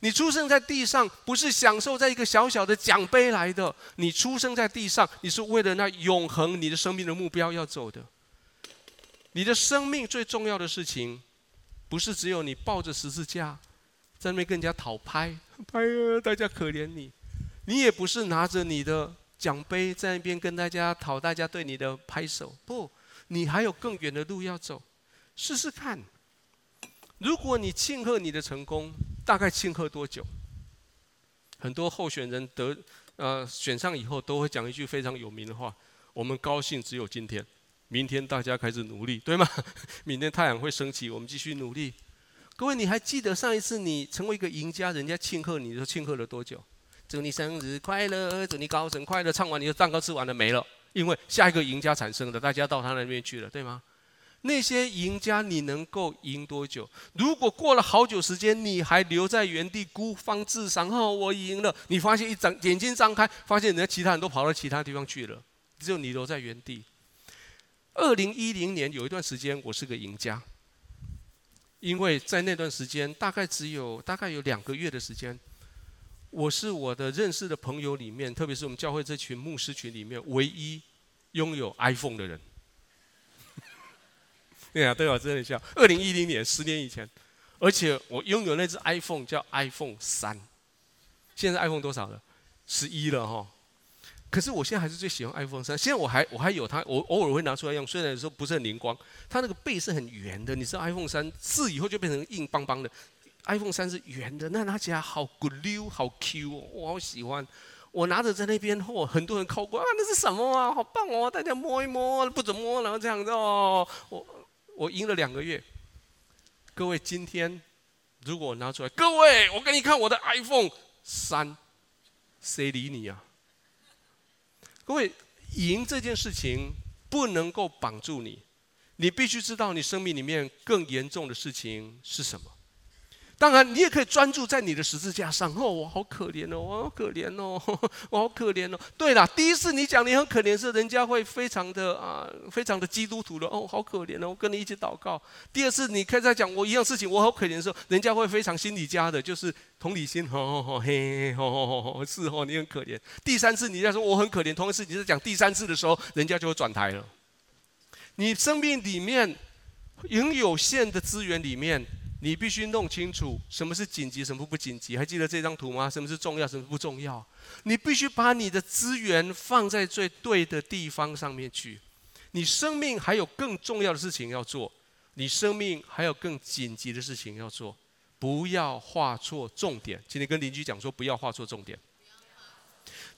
你出生在地上不是享受在一个小小的奖杯来的，你出生在地上，你是为了那永恒你的生命的目标要走的。你的生命最重要的事情，不是只有你抱着十字架，在那边跟人家讨拍，拍啊，大家可怜你；你也不是拿着你的奖杯在那边跟大家讨大家对你的拍手。不，你还有更远的路要走。试试看，如果你庆贺你的成功，大概庆贺多久？很多候选人得呃选上以后，都会讲一句非常有名的话：我们高兴只有今天。明天大家开始努力，对吗？明天太阳会升起，我们继续努力。各位，你还记得上一次你成为一个赢家，人家庆贺你的时候庆贺了多久？祝你生日快乐，祝你高升快乐。唱完你的蛋糕吃完了没了？因为下一个赢家产生了，大家到他那边去了，对吗？那些赢家你能够赢多久？如果过了好久时间，你还留在原地孤芳自赏，哦，我赢了。你发现一张眼睛张开，发现人家其他人都跑到其他地方去了，只有你留在原地。二零一零年有一段时间，我是个赢家，因为在那段时间，大概只有大概有两个月的时间，我是我的认识的朋友里面，特别是我们教会这群牧师群里面，唯一拥有 iPhone 的人。对啊，对啊，真的笑。二零一零年，十年以前，而且我拥有那只 iPhone 叫 iPhone 三，现在 iPhone 多少了？十一了哈。可是我现在还是最喜欢 iPhone 三，现在我还我还有它，我偶尔会拿出来用，虽然说不是很灵光。它那个背是很圆的，你知道 iPhone 三四以后就变成硬邦邦的，iPhone 三是圆的，那拿起来好骨溜，好 Q 哦，我好喜欢。我拿着在那边，嚯，很多人靠过啊，那是什么啊？好棒哦，大家摸一摸，不准摸，然后这样子哦。我我赢了两个月。各位，今天如果拿出来，各位，我给你看我的 iPhone 三，谁理你啊？各位，赢这件事情不能够绑住你，你必须知道你生命里面更严重的事情是什么。当然，你也可以专注在你的十字架上。哦，我好可怜哦，我好可怜哦，我好可怜哦。对了，第一次你讲你很可怜的时，人家会非常的啊，非常的基督徒的哦，好可怜哦，我跟你一起祷告。第二次你可以再讲我一样事情，我好可怜的时候，人家会非常心理家的，就是同理心，哦哦，嘿，吼吼吼，是哦，你很可怜。第三次你再说我很可怜，同样是你在讲第三次的时候，人家就会转台了。你生命里面很有限的资源里面。你必须弄清楚什么是紧急，什么不紧急。还记得这张图吗？什么是重要，什么不重要？你必须把你的资源放在最对的地方上面去。你生命还有更重要的事情要做，你生命还有更紧急的事情要做。不要画错重点。今天跟邻居讲说，不要画错重点，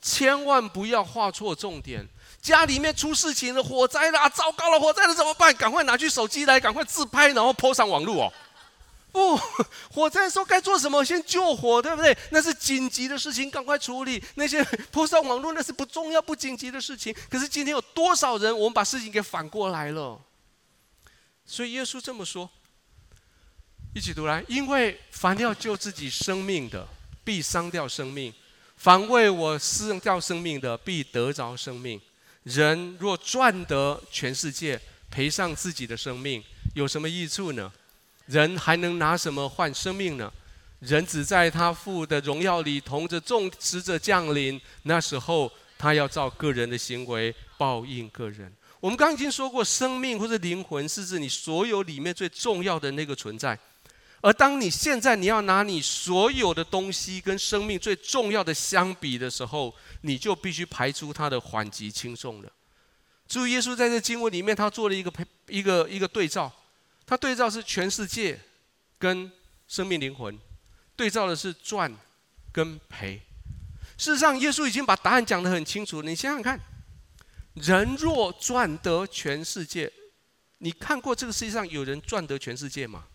千万不要画错重点。家里面出事情了，火灾了，糟糕了，火灾了怎么办？赶快拿去手机来，赶快自拍，然后泼上网络哦。不，火灾的时候该做什么？先救火，对不对？那是紧急的事情，赶快处理。那些铺上网络，那是不重要、不紧急的事情。可是今天有多少人，我们把事情给反过来了？所以耶稣这么说，一起读来：因为凡要救自己生命的，必伤掉生命；凡为我失掉生命的，必得着生命。人若赚得全世界，赔上自己的生命，有什么益处呢？人还能拿什么换生命呢？人只在他父的荣耀里同着众使者降临，那时候他要照个人的行为报应个人。我们刚已经说过，生命或者灵魂是指你所有里面最重要的那个存在。而当你现在你要拿你所有的东西跟生命最重要的相比的时候，你就必须排出它的缓急轻重了。注意，耶稣在这经文里面，他做了一个配一个一个对照。他对照是全世界跟生命灵魂，对照的是赚跟赔。事实上，耶稣已经把答案讲得很清楚。你想想看，人若赚得全世界，你看过这个世界上有人赚得全世界吗？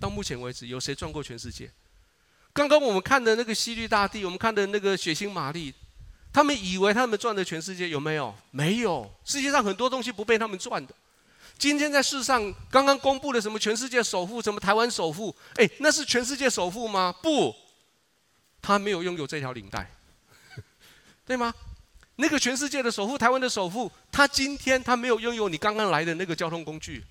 到目前为止，有谁赚过全世界？刚刚我们看的那个西律大帝，我们看的那个血腥玛丽，他们以为他们赚得全世界，有没有？没有。世界上很多东西不被他们赚的。今天在世上刚刚公布的什么全世界首富，什么台湾首富？哎，那是全世界首富吗？不，他没有拥有这条领带，对吗？那个全世界的首富，台湾的首富，他今天他没有拥有你刚刚来的那个交通工具。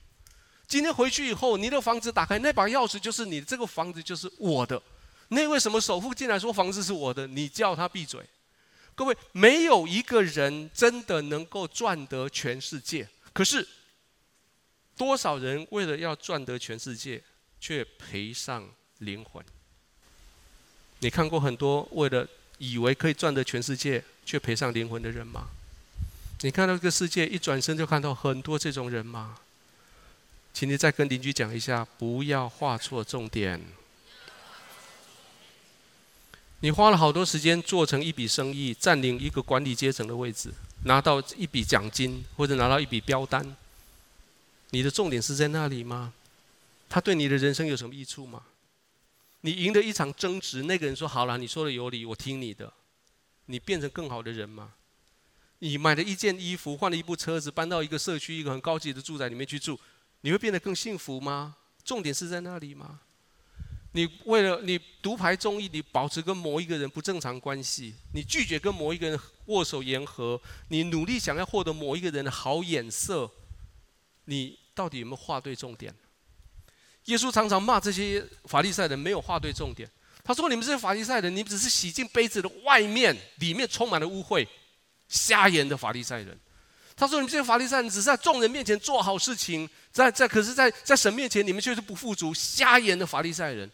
今天回去以后，你的房子打开，那把钥匙就是你，这个房子就是我的。那位什么首富进来说房子是我的，你叫他闭嘴。各位，没有一个人真的能够赚得全世界，可是。多少人为了要赚得全世界，却赔上灵魂？你看过很多为了以为可以赚得全世界，却赔上灵魂的人吗？你看到这个世界一转身就看到很多这种人吗？请你再跟邻居讲一下，不要画错重点。你花了好多时间做成一笔生意，占领一个管理阶层的位置，拿到一笔奖金或者拿到一笔标单。你的重点是在那里吗？他对你的人生有什么益处吗？你赢得一场争执，那个人说好了，你说的有理，我听你的。你变成更好的人吗？你买了一件衣服，换了一部车子，搬到一个社区，一个很高级的住宅里面去住，你会变得更幸福吗？重点是在那里吗？你为了你独排众议，你保持跟某一个人不正常关系，你拒绝跟某一个人握手言和，你努力想要获得某一个人的好眼色，你。到底有没有划对重点？耶稣常常骂这些法利赛人没有划对重点。他说：“你们这些法利赛人，你们只是洗净杯子的外面，里面充满了污秽，瞎眼的法利赛人。”他说：“你们这些法利赛人只是在众人面前做好事情，在在可是在在神面前，你们却是不富足，瞎眼的法利赛人。”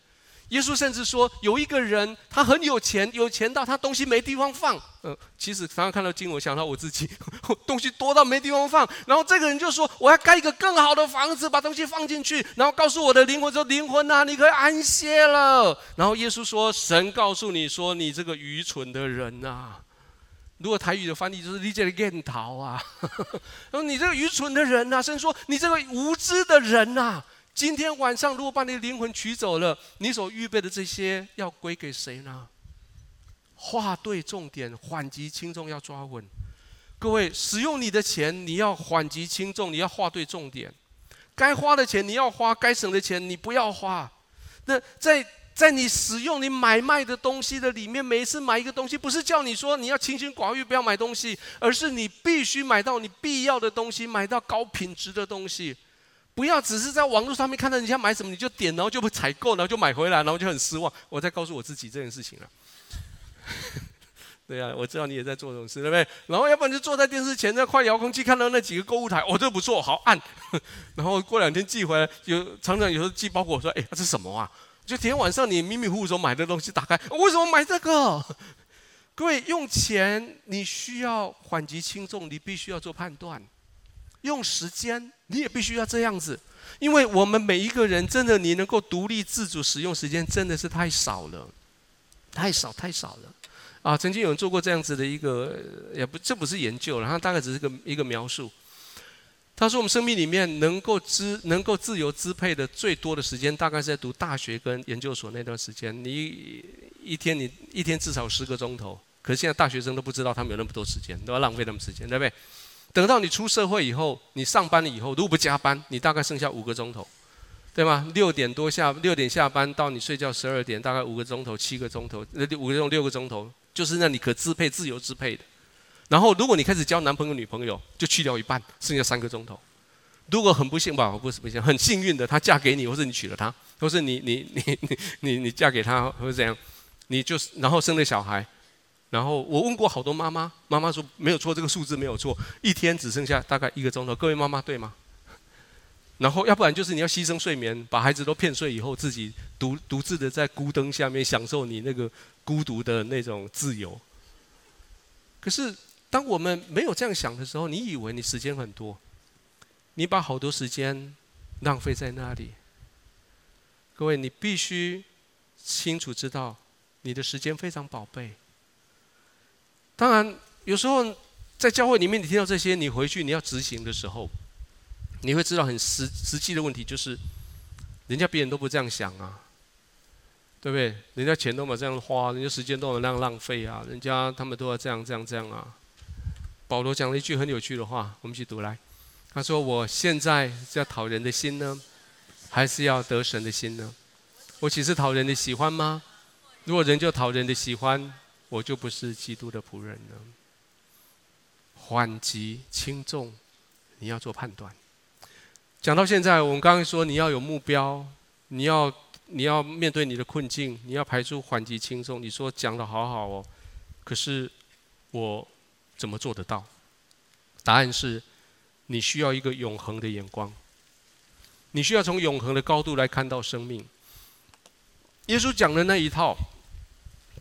耶稣甚至说，有一个人，他很有钱，有钱到他东西没地方放。呃，其实常常看到经文，想到我自己，东西多到没地方放。然后这个人就说：“我要盖一个更好的房子，把东西放进去，然后告诉我的灵魂说：‘灵魂啊，你可以安歇了。’”然后耶稣说：“神告诉你说，你这个愚蠢的人呐，如果台语的翻译就是‘你这个贱逃啊’，然 后你这个愚蠢的人呐，神说你这个无知的人呐。”今天晚上，如果把你的灵魂取走了，你所预备的这些要归给谁呢？划对重点，缓急轻重要抓稳。各位，使用你的钱，你要缓急轻重，你要划对重点。该花的钱你要花，该省的钱你不要花。那在在你使用你买卖的东西的里面，每次买一个东西，不是叫你说你要清心寡欲，不要买东西，而是你必须买到你必要的东西，买到高品质的东西。不要只是在网络上面看到人家买什么你就点，然后就不采购，然后就买回来，然后就很失望。我在告诉我自己这件事情了。对啊，我知道你也在做这种事，对不对？然后要不然就坐在电视前，那快遥控器看到那几个购物台，哦、这不错，好按。然后过两天寄回来，有常常有时候寄包裹，说：“哎，这是什么啊？”就今天晚上你迷迷糊糊时候买的东西，打开，为什么买这个？各位用钱，你需要缓急轻重，你必须要做判断。用时间，你也必须要这样子，因为我们每一个人真的，你能够独立自主使用时间，真的是太少了，太少太少了，啊！曾经有人做过这样子的一个，也不，这不是研究，然后大概只是个一个描述。他说，我们生命里面能够支、能够自由支配的最多的时间，大概是在读大学跟研究所那段时间。你一天，你一天至少十个钟头，可是现在大学生都不知道他们有那么多时间，都要浪费那么多时间，对不对？等到你出社会以后，你上班了以后，如果不加班，你大概剩下五个钟头，对吗？六点多下，六点下班到你睡觉十二点，大概五个钟头、七个钟头，那五个钟六个钟头，就是让你可支配、自由支配的。然后，如果你开始交男朋友、女朋友，就去掉一半，剩下三个钟头。如果很不幸吧，不是不幸，很幸运的，她嫁给你，或是你娶了她，或是你你你你你你嫁给他，或者怎样，你就然后生了小孩。然后我问过好多妈妈，妈妈说没有错，这个数字没有错，一天只剩下大概一个钟头。各位妈妈对吗？然后要不然就是你要牺牲睡眠，把孩子都骗睡以后，自己独独自的在孤灯下面享受你那个孤独的那种自由。可是当我们没有这样想的时候，你以为你时间很多，你把好多时间浪费在那里。各位，你必须清楚知道，你的时间非常宝贝。当然，有时候在教会里面，你听到这些，你回去你要执行的时候，你会知道很实实际的问题，就是人家别人都不这样想啊，对不对？人家钱都没这样花，人家时间都没那样浪费啊，人家他们都要这样这样这样啊。保罗讲了一句很有趣的话，我们一起读来。他说：“我现在是要讨人的心呢，还是要得神的心呢？我岂是讨人的喜欢吗？如果人就讨人的喜欢。”我就不是基督的仆人了。缓急轻重，你要做判断。讲到现在，我们刚刚说你要有目标，你要你要面对你的困境，你要排除缓急轻重。你说讲得好好哦，可是我怎么做得到？答案是，你需要一个永恒的眼光，你需要从永恒的高度来看到生命。耶稣讲的那一套。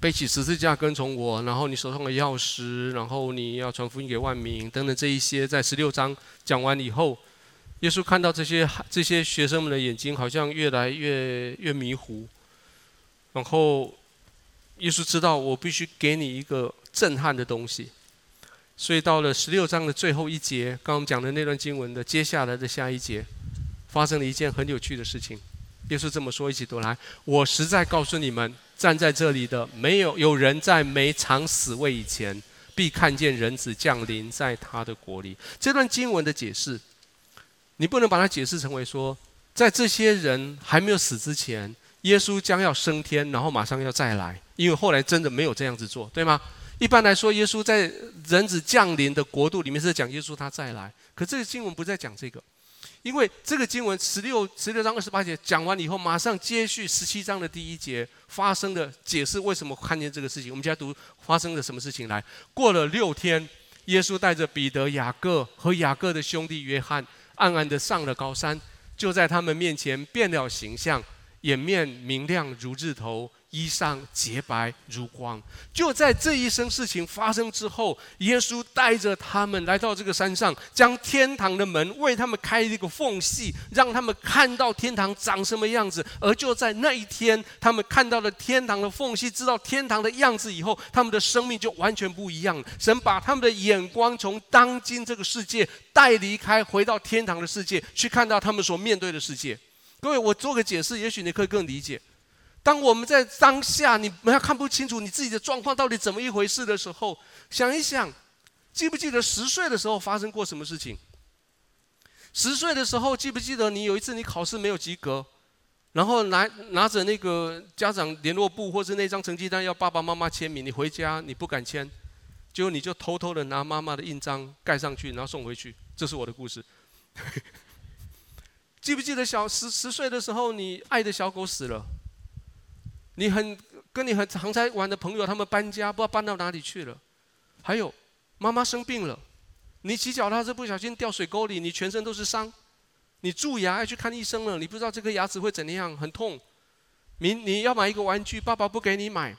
背起十字架跟从我，然后你手上的钥匙，然后你要传福音给万民等等这一些，在十六章讲完以后，耶稣看到这些这些学生们的眼睛好像越来越越迷糊，然后耶稣知道我必须给你一个震撼的东西，所以到了十六章的最后一节，刚刚我们讲的那段经文的接下来的下一节，发生了一件很有趣的事情。耶稣这么说：“一起读来，我实在告诉你们。”站在这里的没有有人在没尝死味以前，必看见人子降临在他的国里。这段经文的解释，你不能把它解释成为说，在这些人还没有死之前，耶稣将要升天，然后马上要再来。因为后来真的没有这样子做，对吗？一般来说，耶稣在人子降临的国度里面是讲耶稣他再来，可这个经文不在讲这个。因为这个经文十六十六章二十八节讲完以后，马上接续十七章的第一节发生的解释为什么看见这个事情。我们现在读发生了什么事情来。过了六天，耶稣带着彼得、雅各和雅各的兄弟约翰，暗暗的上了高山，就在他们面前变了形象，眼面明亮如日头。衣裳洁白如光。就在这一生事情发生之后，耶稣带着他们来到这个山上，将天堂的门为他们开一个缝隙，让他们看到天堂长什么样子。而就在那一天，他们看到了天堂的缝隙，知道天堂的样子以后，他们的生命就完全不一样了。神把他们的眼光从当今这个世界带离开，回到天堂的世界，去看到他们所面对的世界。各位，我做个解释，也许你可以更理解。当我们在当下，你们要看不清楚你自己的状况到底怎么一回事的时候，想一想，记不记得十岁的时候发生过什么事情？十岁的时候，记不记得你有一次你考试没有及格，然后拿拿着那个家长联络簿或是那张成绩单要爸爸妈妈签名，你回家你不敢签，结果你就偷偷的拿妈妈的印章盖上去，然后送回去。这是我的故事。记不记得小十十岁的时候，你爱的小狗死了，你很跟你很常在玩的朋友他们搬家，不知道搬到哪里去了。还有妈妈生病了，你骑脚踏车不小心掉水沟里，你全身都是伤。你蛀牙要去看医生了，你不知道这颗牙齿会怎样，很痛。你你要买一个玩具，爸爸不给你买。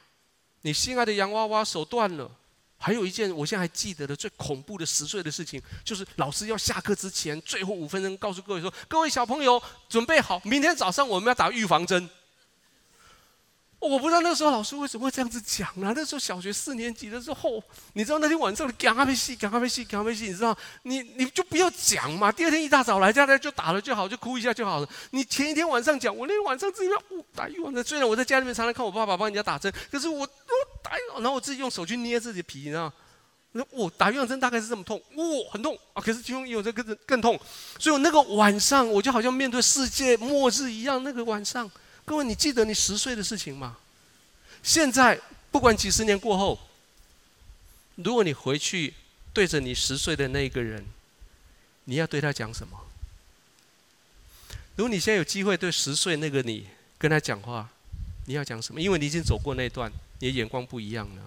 你心爱的洋娃娃手断了。还有一件我现在还记得的最恐怖的十岁的事情，就是老师要下课之前最后五分钟告诉各位说：各位小朋友准备好，明天早上我们要打预防针。我不知道那时候老师为什么会这样子讲呢？那时候小学四年级的时候，你知道那天晚上你讲阿飞戏，讲阿飞戏，讲阿飞戏，你知道，你你就不要讲嘛。第二天一大早来家来就打了就好，就哭一下就好了。你前一天晚上讲，我那天晚上自己要打预防针。虽然我在家里面常常看我爸爸帮人家打针，可是我我打，然后我自己用手去捏自己的皮，你知道？那我打预防针大概是这么痛，哇，很痛啊！可是其中有这更更痛，所以我那个晚上我就好像面对世界末日一样。那个晚上。各位，你记得你十岁的事情吗？现在不管几十年过后，如果你回去对着你十岁的那个人，你要对他讲什么？如果你现在有机会对十岁那个你跟他讲话，你要讲什么？因为你已经走过那段，你的眼光不一样了。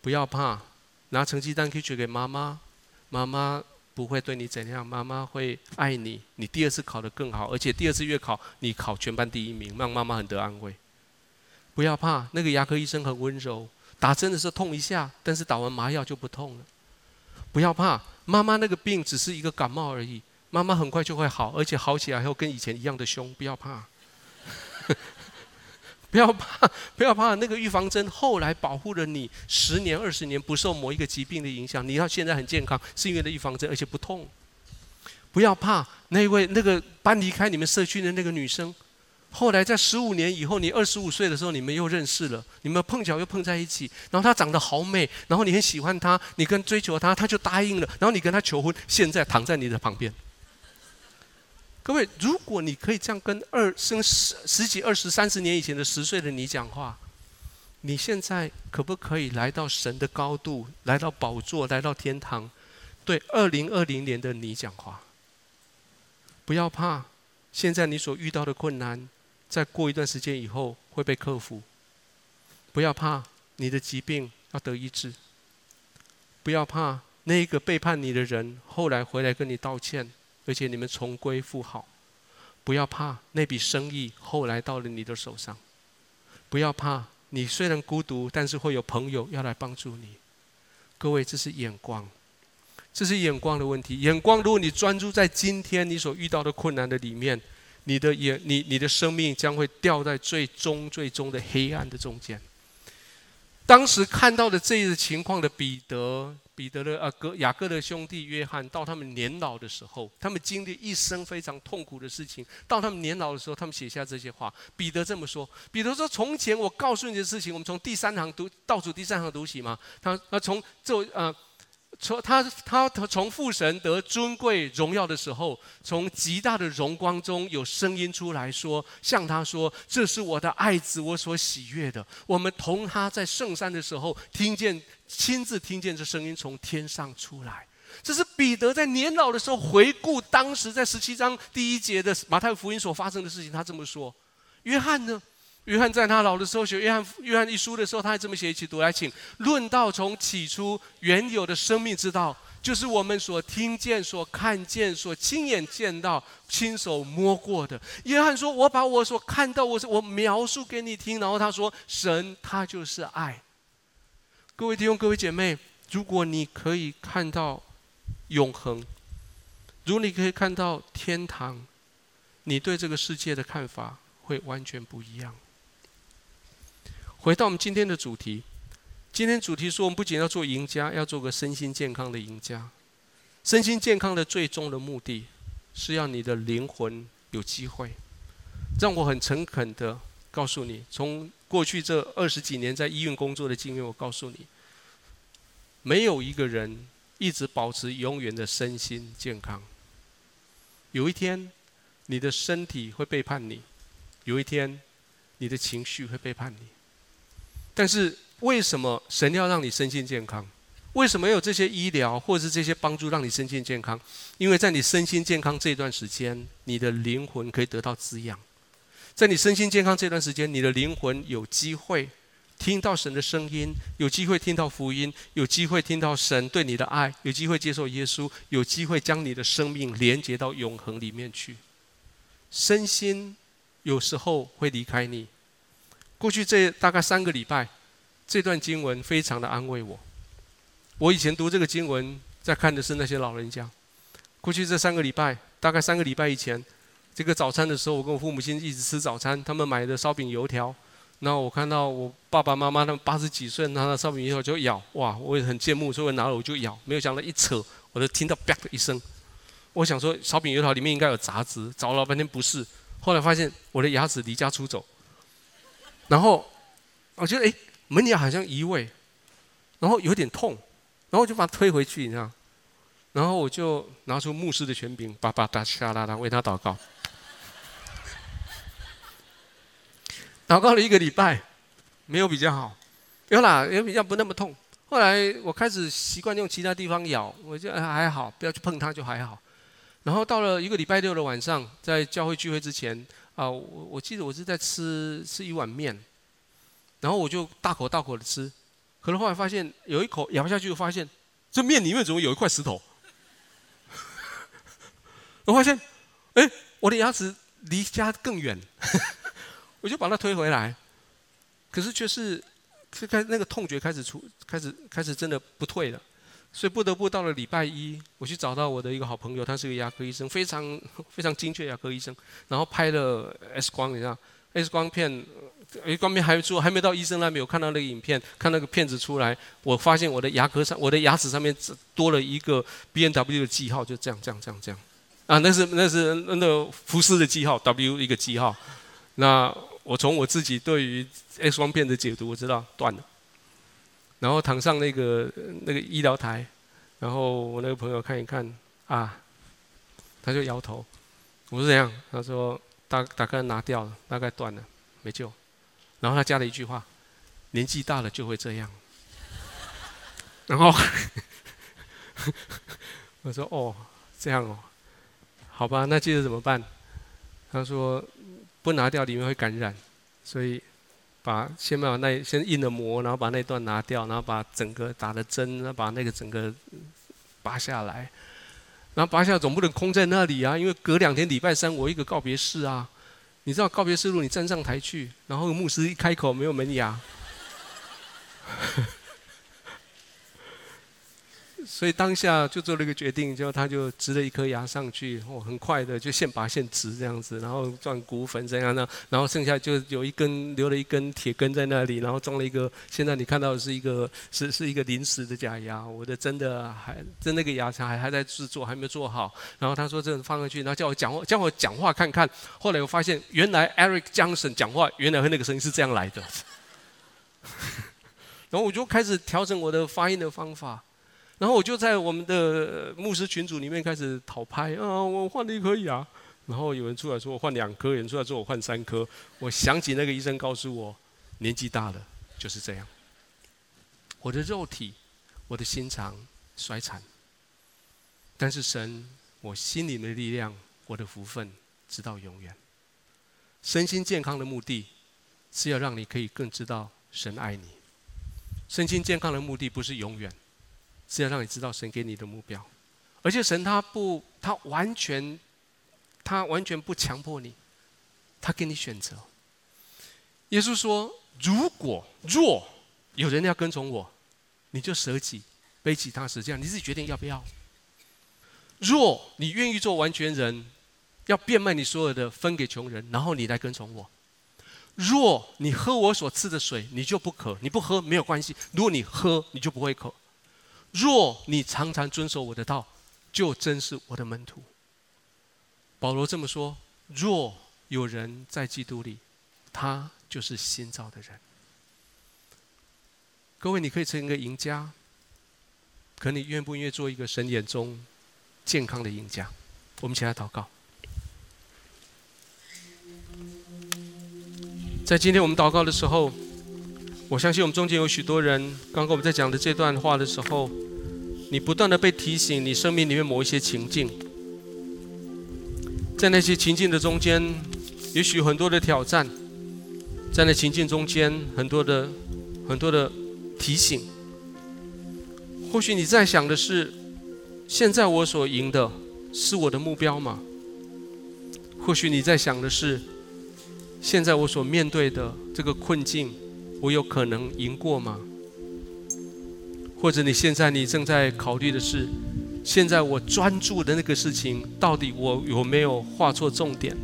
不要怕，拿成绩单可以去给妈妈，妈妈。不会对你怎样，妈妈会爱你。你第二次考得更好，而且第二次月考你考全班第一名，让妈妈很得安慰。不要怕，那个牙科医生很温柔，打针的时候痛一下，但是打完麻药就不痛了。不要怕，妈妈那个病只是一个感冒而已，妈妈很快就会好，而且好起来后跟以前一样的凶。不要怕。不要怕，不要怕，那个预防针后来保护了你十年、二十年，不受某一个疾病的影响。你要现在很健康，是因为那预防针，而且不痛。不要怕，那位那个搬离开你们社区的那个女生，后来在十五年以后，你二十五岁的时候，你们又认识了，你们碰巧又碰在一起，然后她长得好美，然后你很喜欢她，你跟追求她，她就答应了，然后你跟她求婚，现在躺在你的旁边。各位，如果你可以这样跟二生十十几、二十、三十年以前的十岁的你讲话，你现在可不可以来到神的高度，来到宝座，来到天堂，对二零二零年的你讲话？不要怕，现在你所遇到的困难，在过一段时间以后会被克服。不要怕，你的疾病要得医治。不要怕，那个背叛你的人后来回来跟你道歉。而且你们重归复好，不要怕那笔生意后来到了你的手上，不要怕你虽然孤独，但是会有朋友要来帮助你。各位，这是眼光，这是眼光的问题。眼光，如果你专注在今天你所遇到的困难的里面，你的眼，你你的生命将会掉在最终最终的黑暗的中间。当时看到的这一情况的彼得。彼得的啊，哥雅各的兄弟约翰，到他们年老的时候，他们经历一生非常痛苦的事情。到他们年老的时候，他们写下这些话。彼得这么说：“彼得说，从前我告诉你的事情，我们从第三行读，倒数第三行读起嘛。他他从这呃。”从他他从父神得尊贵荣耀的时候，从极大的荣光中有声音出来说，向他说：“这是我的爱子，我所喜悦的。”我们同他在圣山的时候，听见亲自听见这声音从天上出来。这是彼得在年老的时候回顾当时在十七章第一节的马太福音所发生的事情，他这么说。约翰呢？约翰在他老的时候写约翰约翰一书的时候，他还这么写：一起读来，请论到从起初原有的生命之道，就是我们所听见、所看见、所亲眼见到、亲手摸过的。约翰说：“我把我所看到，我我描述给你听。”然后他说：“神他就是爱。”各位弟兄、各位姐妹，如果你可以看到永恒，如果你可以看到天堂，你对这个世界的看法会完全不一样。回到我们今天的主题，今天主题说，我们不仅要做赢家，要做个身心健康的赢家。身心健康的最终的目的，是要你的灵魂有机会。让我很诚恳的告诉你，从过去这二十几年在医院工作的经验，我告诉你，没有一个人一直保持永远的身心健康。有一天，你的身体会背叛你，有一天，你的情绪会背叛你。但是为什么神要让你身心健康？为什么有这些医疗或者是这些帮助让你身心健康？因为在你身心健康这段时间，你的灵魂可以得到滋养。在你身心健康这段时间，你的灵魂有机会听到神的声音，有机会听到福音，有机会听到神对你的爱，有机会接受耶稣，有机会将你的生命连接到永恒里面去。身心有时候会离开你。过去这大概三个礼拜，这段经文非常的安慰我。我以前读这个经文，在看的是那些老人家。过去这三个礼拜，大概三个礼拜以前，这个早餐的时候，我跟我父母亲一直吃早餐，他们买的烧饼油条。然后我看到我爸爸妈妈他们八十几岁，拿了烧饼油条就咬，哇，我也很羡慕，所以我拿了我就咬。没有想到一扯，我就听到啪的一声。我想说烧饼油条里面应该有杂质，找了半天不是。后来发现我的牙齿离家出走。然后我觉得哎，门牙好像移位，然后有点痛。然后我就把它推回去，你知道？然后我就拿出牧师的权柄，叭叭哒沙啦啦为他祷告。祷告了一个礼拜，没有比较好，有啦，也比较不那么痛。后来我开始习惯用其他地方咬，我觉得还好，不要去碰它就还好。然后到了一个礼拜六的晚上，在教会聚会之前啊，我我记得我是在吃吃一碗面，然后我就大口大口的吃。可能后来发现有一口咬下去，就发现这面里面怎么有一块石头？我发现，哎，我的牙齿离家更远，我就把它推回来。可是却是，是开那个痛觉开始出，开始开始真的不退了，所以不得不到了礼拜一，我去找到我的一个好朋友，他是个牙科医生，非常 非常精确牙科医生，然后拍了 X 光，你知道，X 光片。哎，光片还没出，还没到医生那边，我看到那个影片，看那个片子出来，我发现我的牙科上，我的牙齿上面多了一个 B N W 的记号，就这样，这样，这样，这样。啊，那是那是那个福斯的记号，W 一个记号。那我从我自己对于 X 光片的解读，我知道断了。然后躺上那个那个医疗台，然后我那个朋友看一看，啊，他就摇头。我说怎样？他说大大概拿掉了，大概断了，没救。然后他加了一句话：“年纪大了就会这样。”然后 我说：“哦，这样哦，好吧，那接着怎么办？”他说：“不拿掉里面会感染，所以把先把那先印了膜，然后把那段拿掉，然后把整个打了针，然后把那个整个拔下来，然后拔下来总不能空在那里啊，因为隔两天礼拜三我一个告别式啊。”你知道告别式路，你站上台去，然后牧师一开口没有门牙。所以当下就做了一个决定，就他就植了一颗牙上去，哦，很快的就现拔现植这样子，然后转骨粉这样的，然后剩下就有一根留了一根铁根在那里，然后装了一个，现在你看到的是一个是是一个临时的假牙，我的真的还真那个牙还还在制作，还没有做好。然后他说这放上去，然后叫我讲话，叫我讲话看看。后来我发现原来 Eric Johnson 讲话原来和那个声音是这样来的，然后我就开始调整我的发音的方法。然后我就在我们的牧师群组里面开始讨拍啊，我换了一颗牙，然后有人出来说我换两颗，有人出来说我换三颗。我想起那个医生告诉我，年纪大了就是这样。我的肉体，我的心肠衰残，但是神，我心里的力量，我的福分，直到永远。身心健康的目的，是要让你可以更知道神爱你。身心健康的目的不是永远。是要让你知道神给你的目标，而且神他不，他完全，他完全不强迫你，他给你选择。耶稣说：“如果若有人要跟从我，你就舍己，背起他十字架，你自己决定要不要。若你愿意做完全人，要变卖你所有的，分给穷人，然后你来跟从我。若你喝我所赐的水，你就不渴；你不喝没有关系，如果你喝，你就不会渴。”若你常常遵守我的道，就真是我的门徒。保罗这么说：若有人在基督里，他就是新造的人。各位，你可以成一个赢家，可你愿不愿意做一个神眼中健康的赢家？我们起来祷告。在今天我们祷告的时候。我相信我们中间有许多人，刚刚我们在讲的这段话的时候，你不断的被提醒，你生命里面某一些情境，在那些情境的中间，也许很多的挑战，在那情境中间，很多的很多的提醒。或许你在想的是，现在我所赢的是我的目标吗？或许你在想的是，现在我所面对的这个困境，我有可能赢过吗？或者你现在你正在考虑的是，现在我专注的那个事情，到底我有没有画错重点？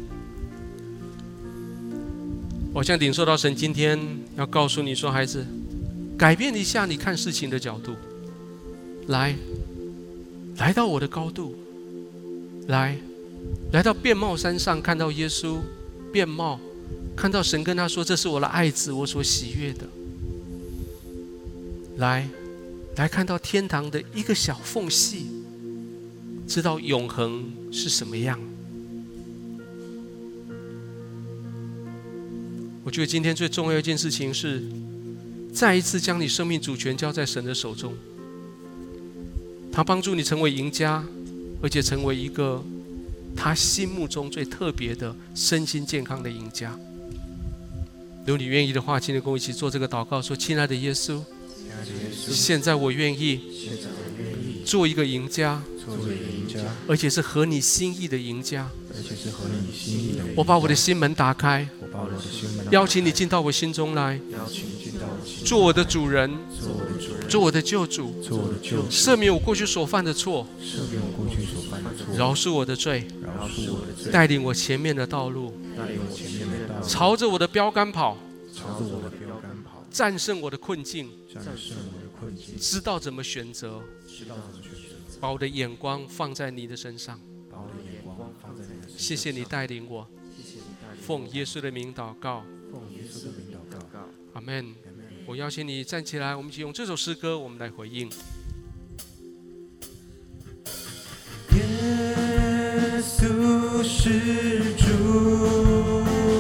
我想领受到神今天要告诉你说，孩子，改变一下你看事情的角度，来，来到我的高度，来，来到变貌山上看到耶稣变貌。看到神跟他说：“这是我的爱子，我所喜悦的。”来，来看到天堂的一个小缝隙，知道永恒是什么样。我觉得今天最重要一件事情是，再一次将你生命主权交在神的手中。他帮助你成为赢家，而且成为一个他心目中最特别的身心健康的赢家。如果你愿意的话，今天跟我一起做这个祷告，说：“亲爱的耶稣，现在我愿意做一个赢家，而且是合你心意的赢家。我把我的心门打开，邀请你进到我心中来，做我的主人，做我的救主，赦免我过去所犯的错，饶恕我的罪，带领我前面的道路。”朝着我的标杆跑，朝着我的标杆跑，战胜我的困境，战胜我的困境，知道怎么选择，知道怎么选择，把我的眼光放在你的身上，把我的眼光放在谢谢你带领我，奉耶稣的名祷告，奉耶稣的名祷告，阿门。我邀请你站起来，我们一起用这首诗歌，我们来回应。耶稣是主。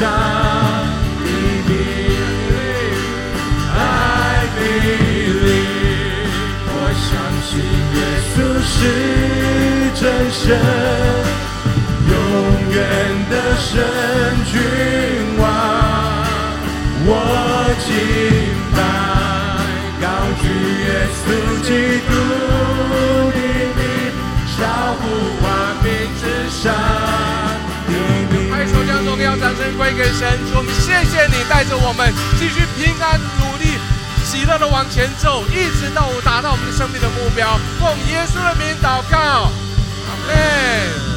上帝的爱比你，我相信耶稣是真神，永远的神君王，我敬拜，高举耶稣基督。归给神，我们谢谢你带着我们继续平安、努力、喜乐的往前走，一直到达到我们的生命的目标。奉耶稣的名祷告，阿门。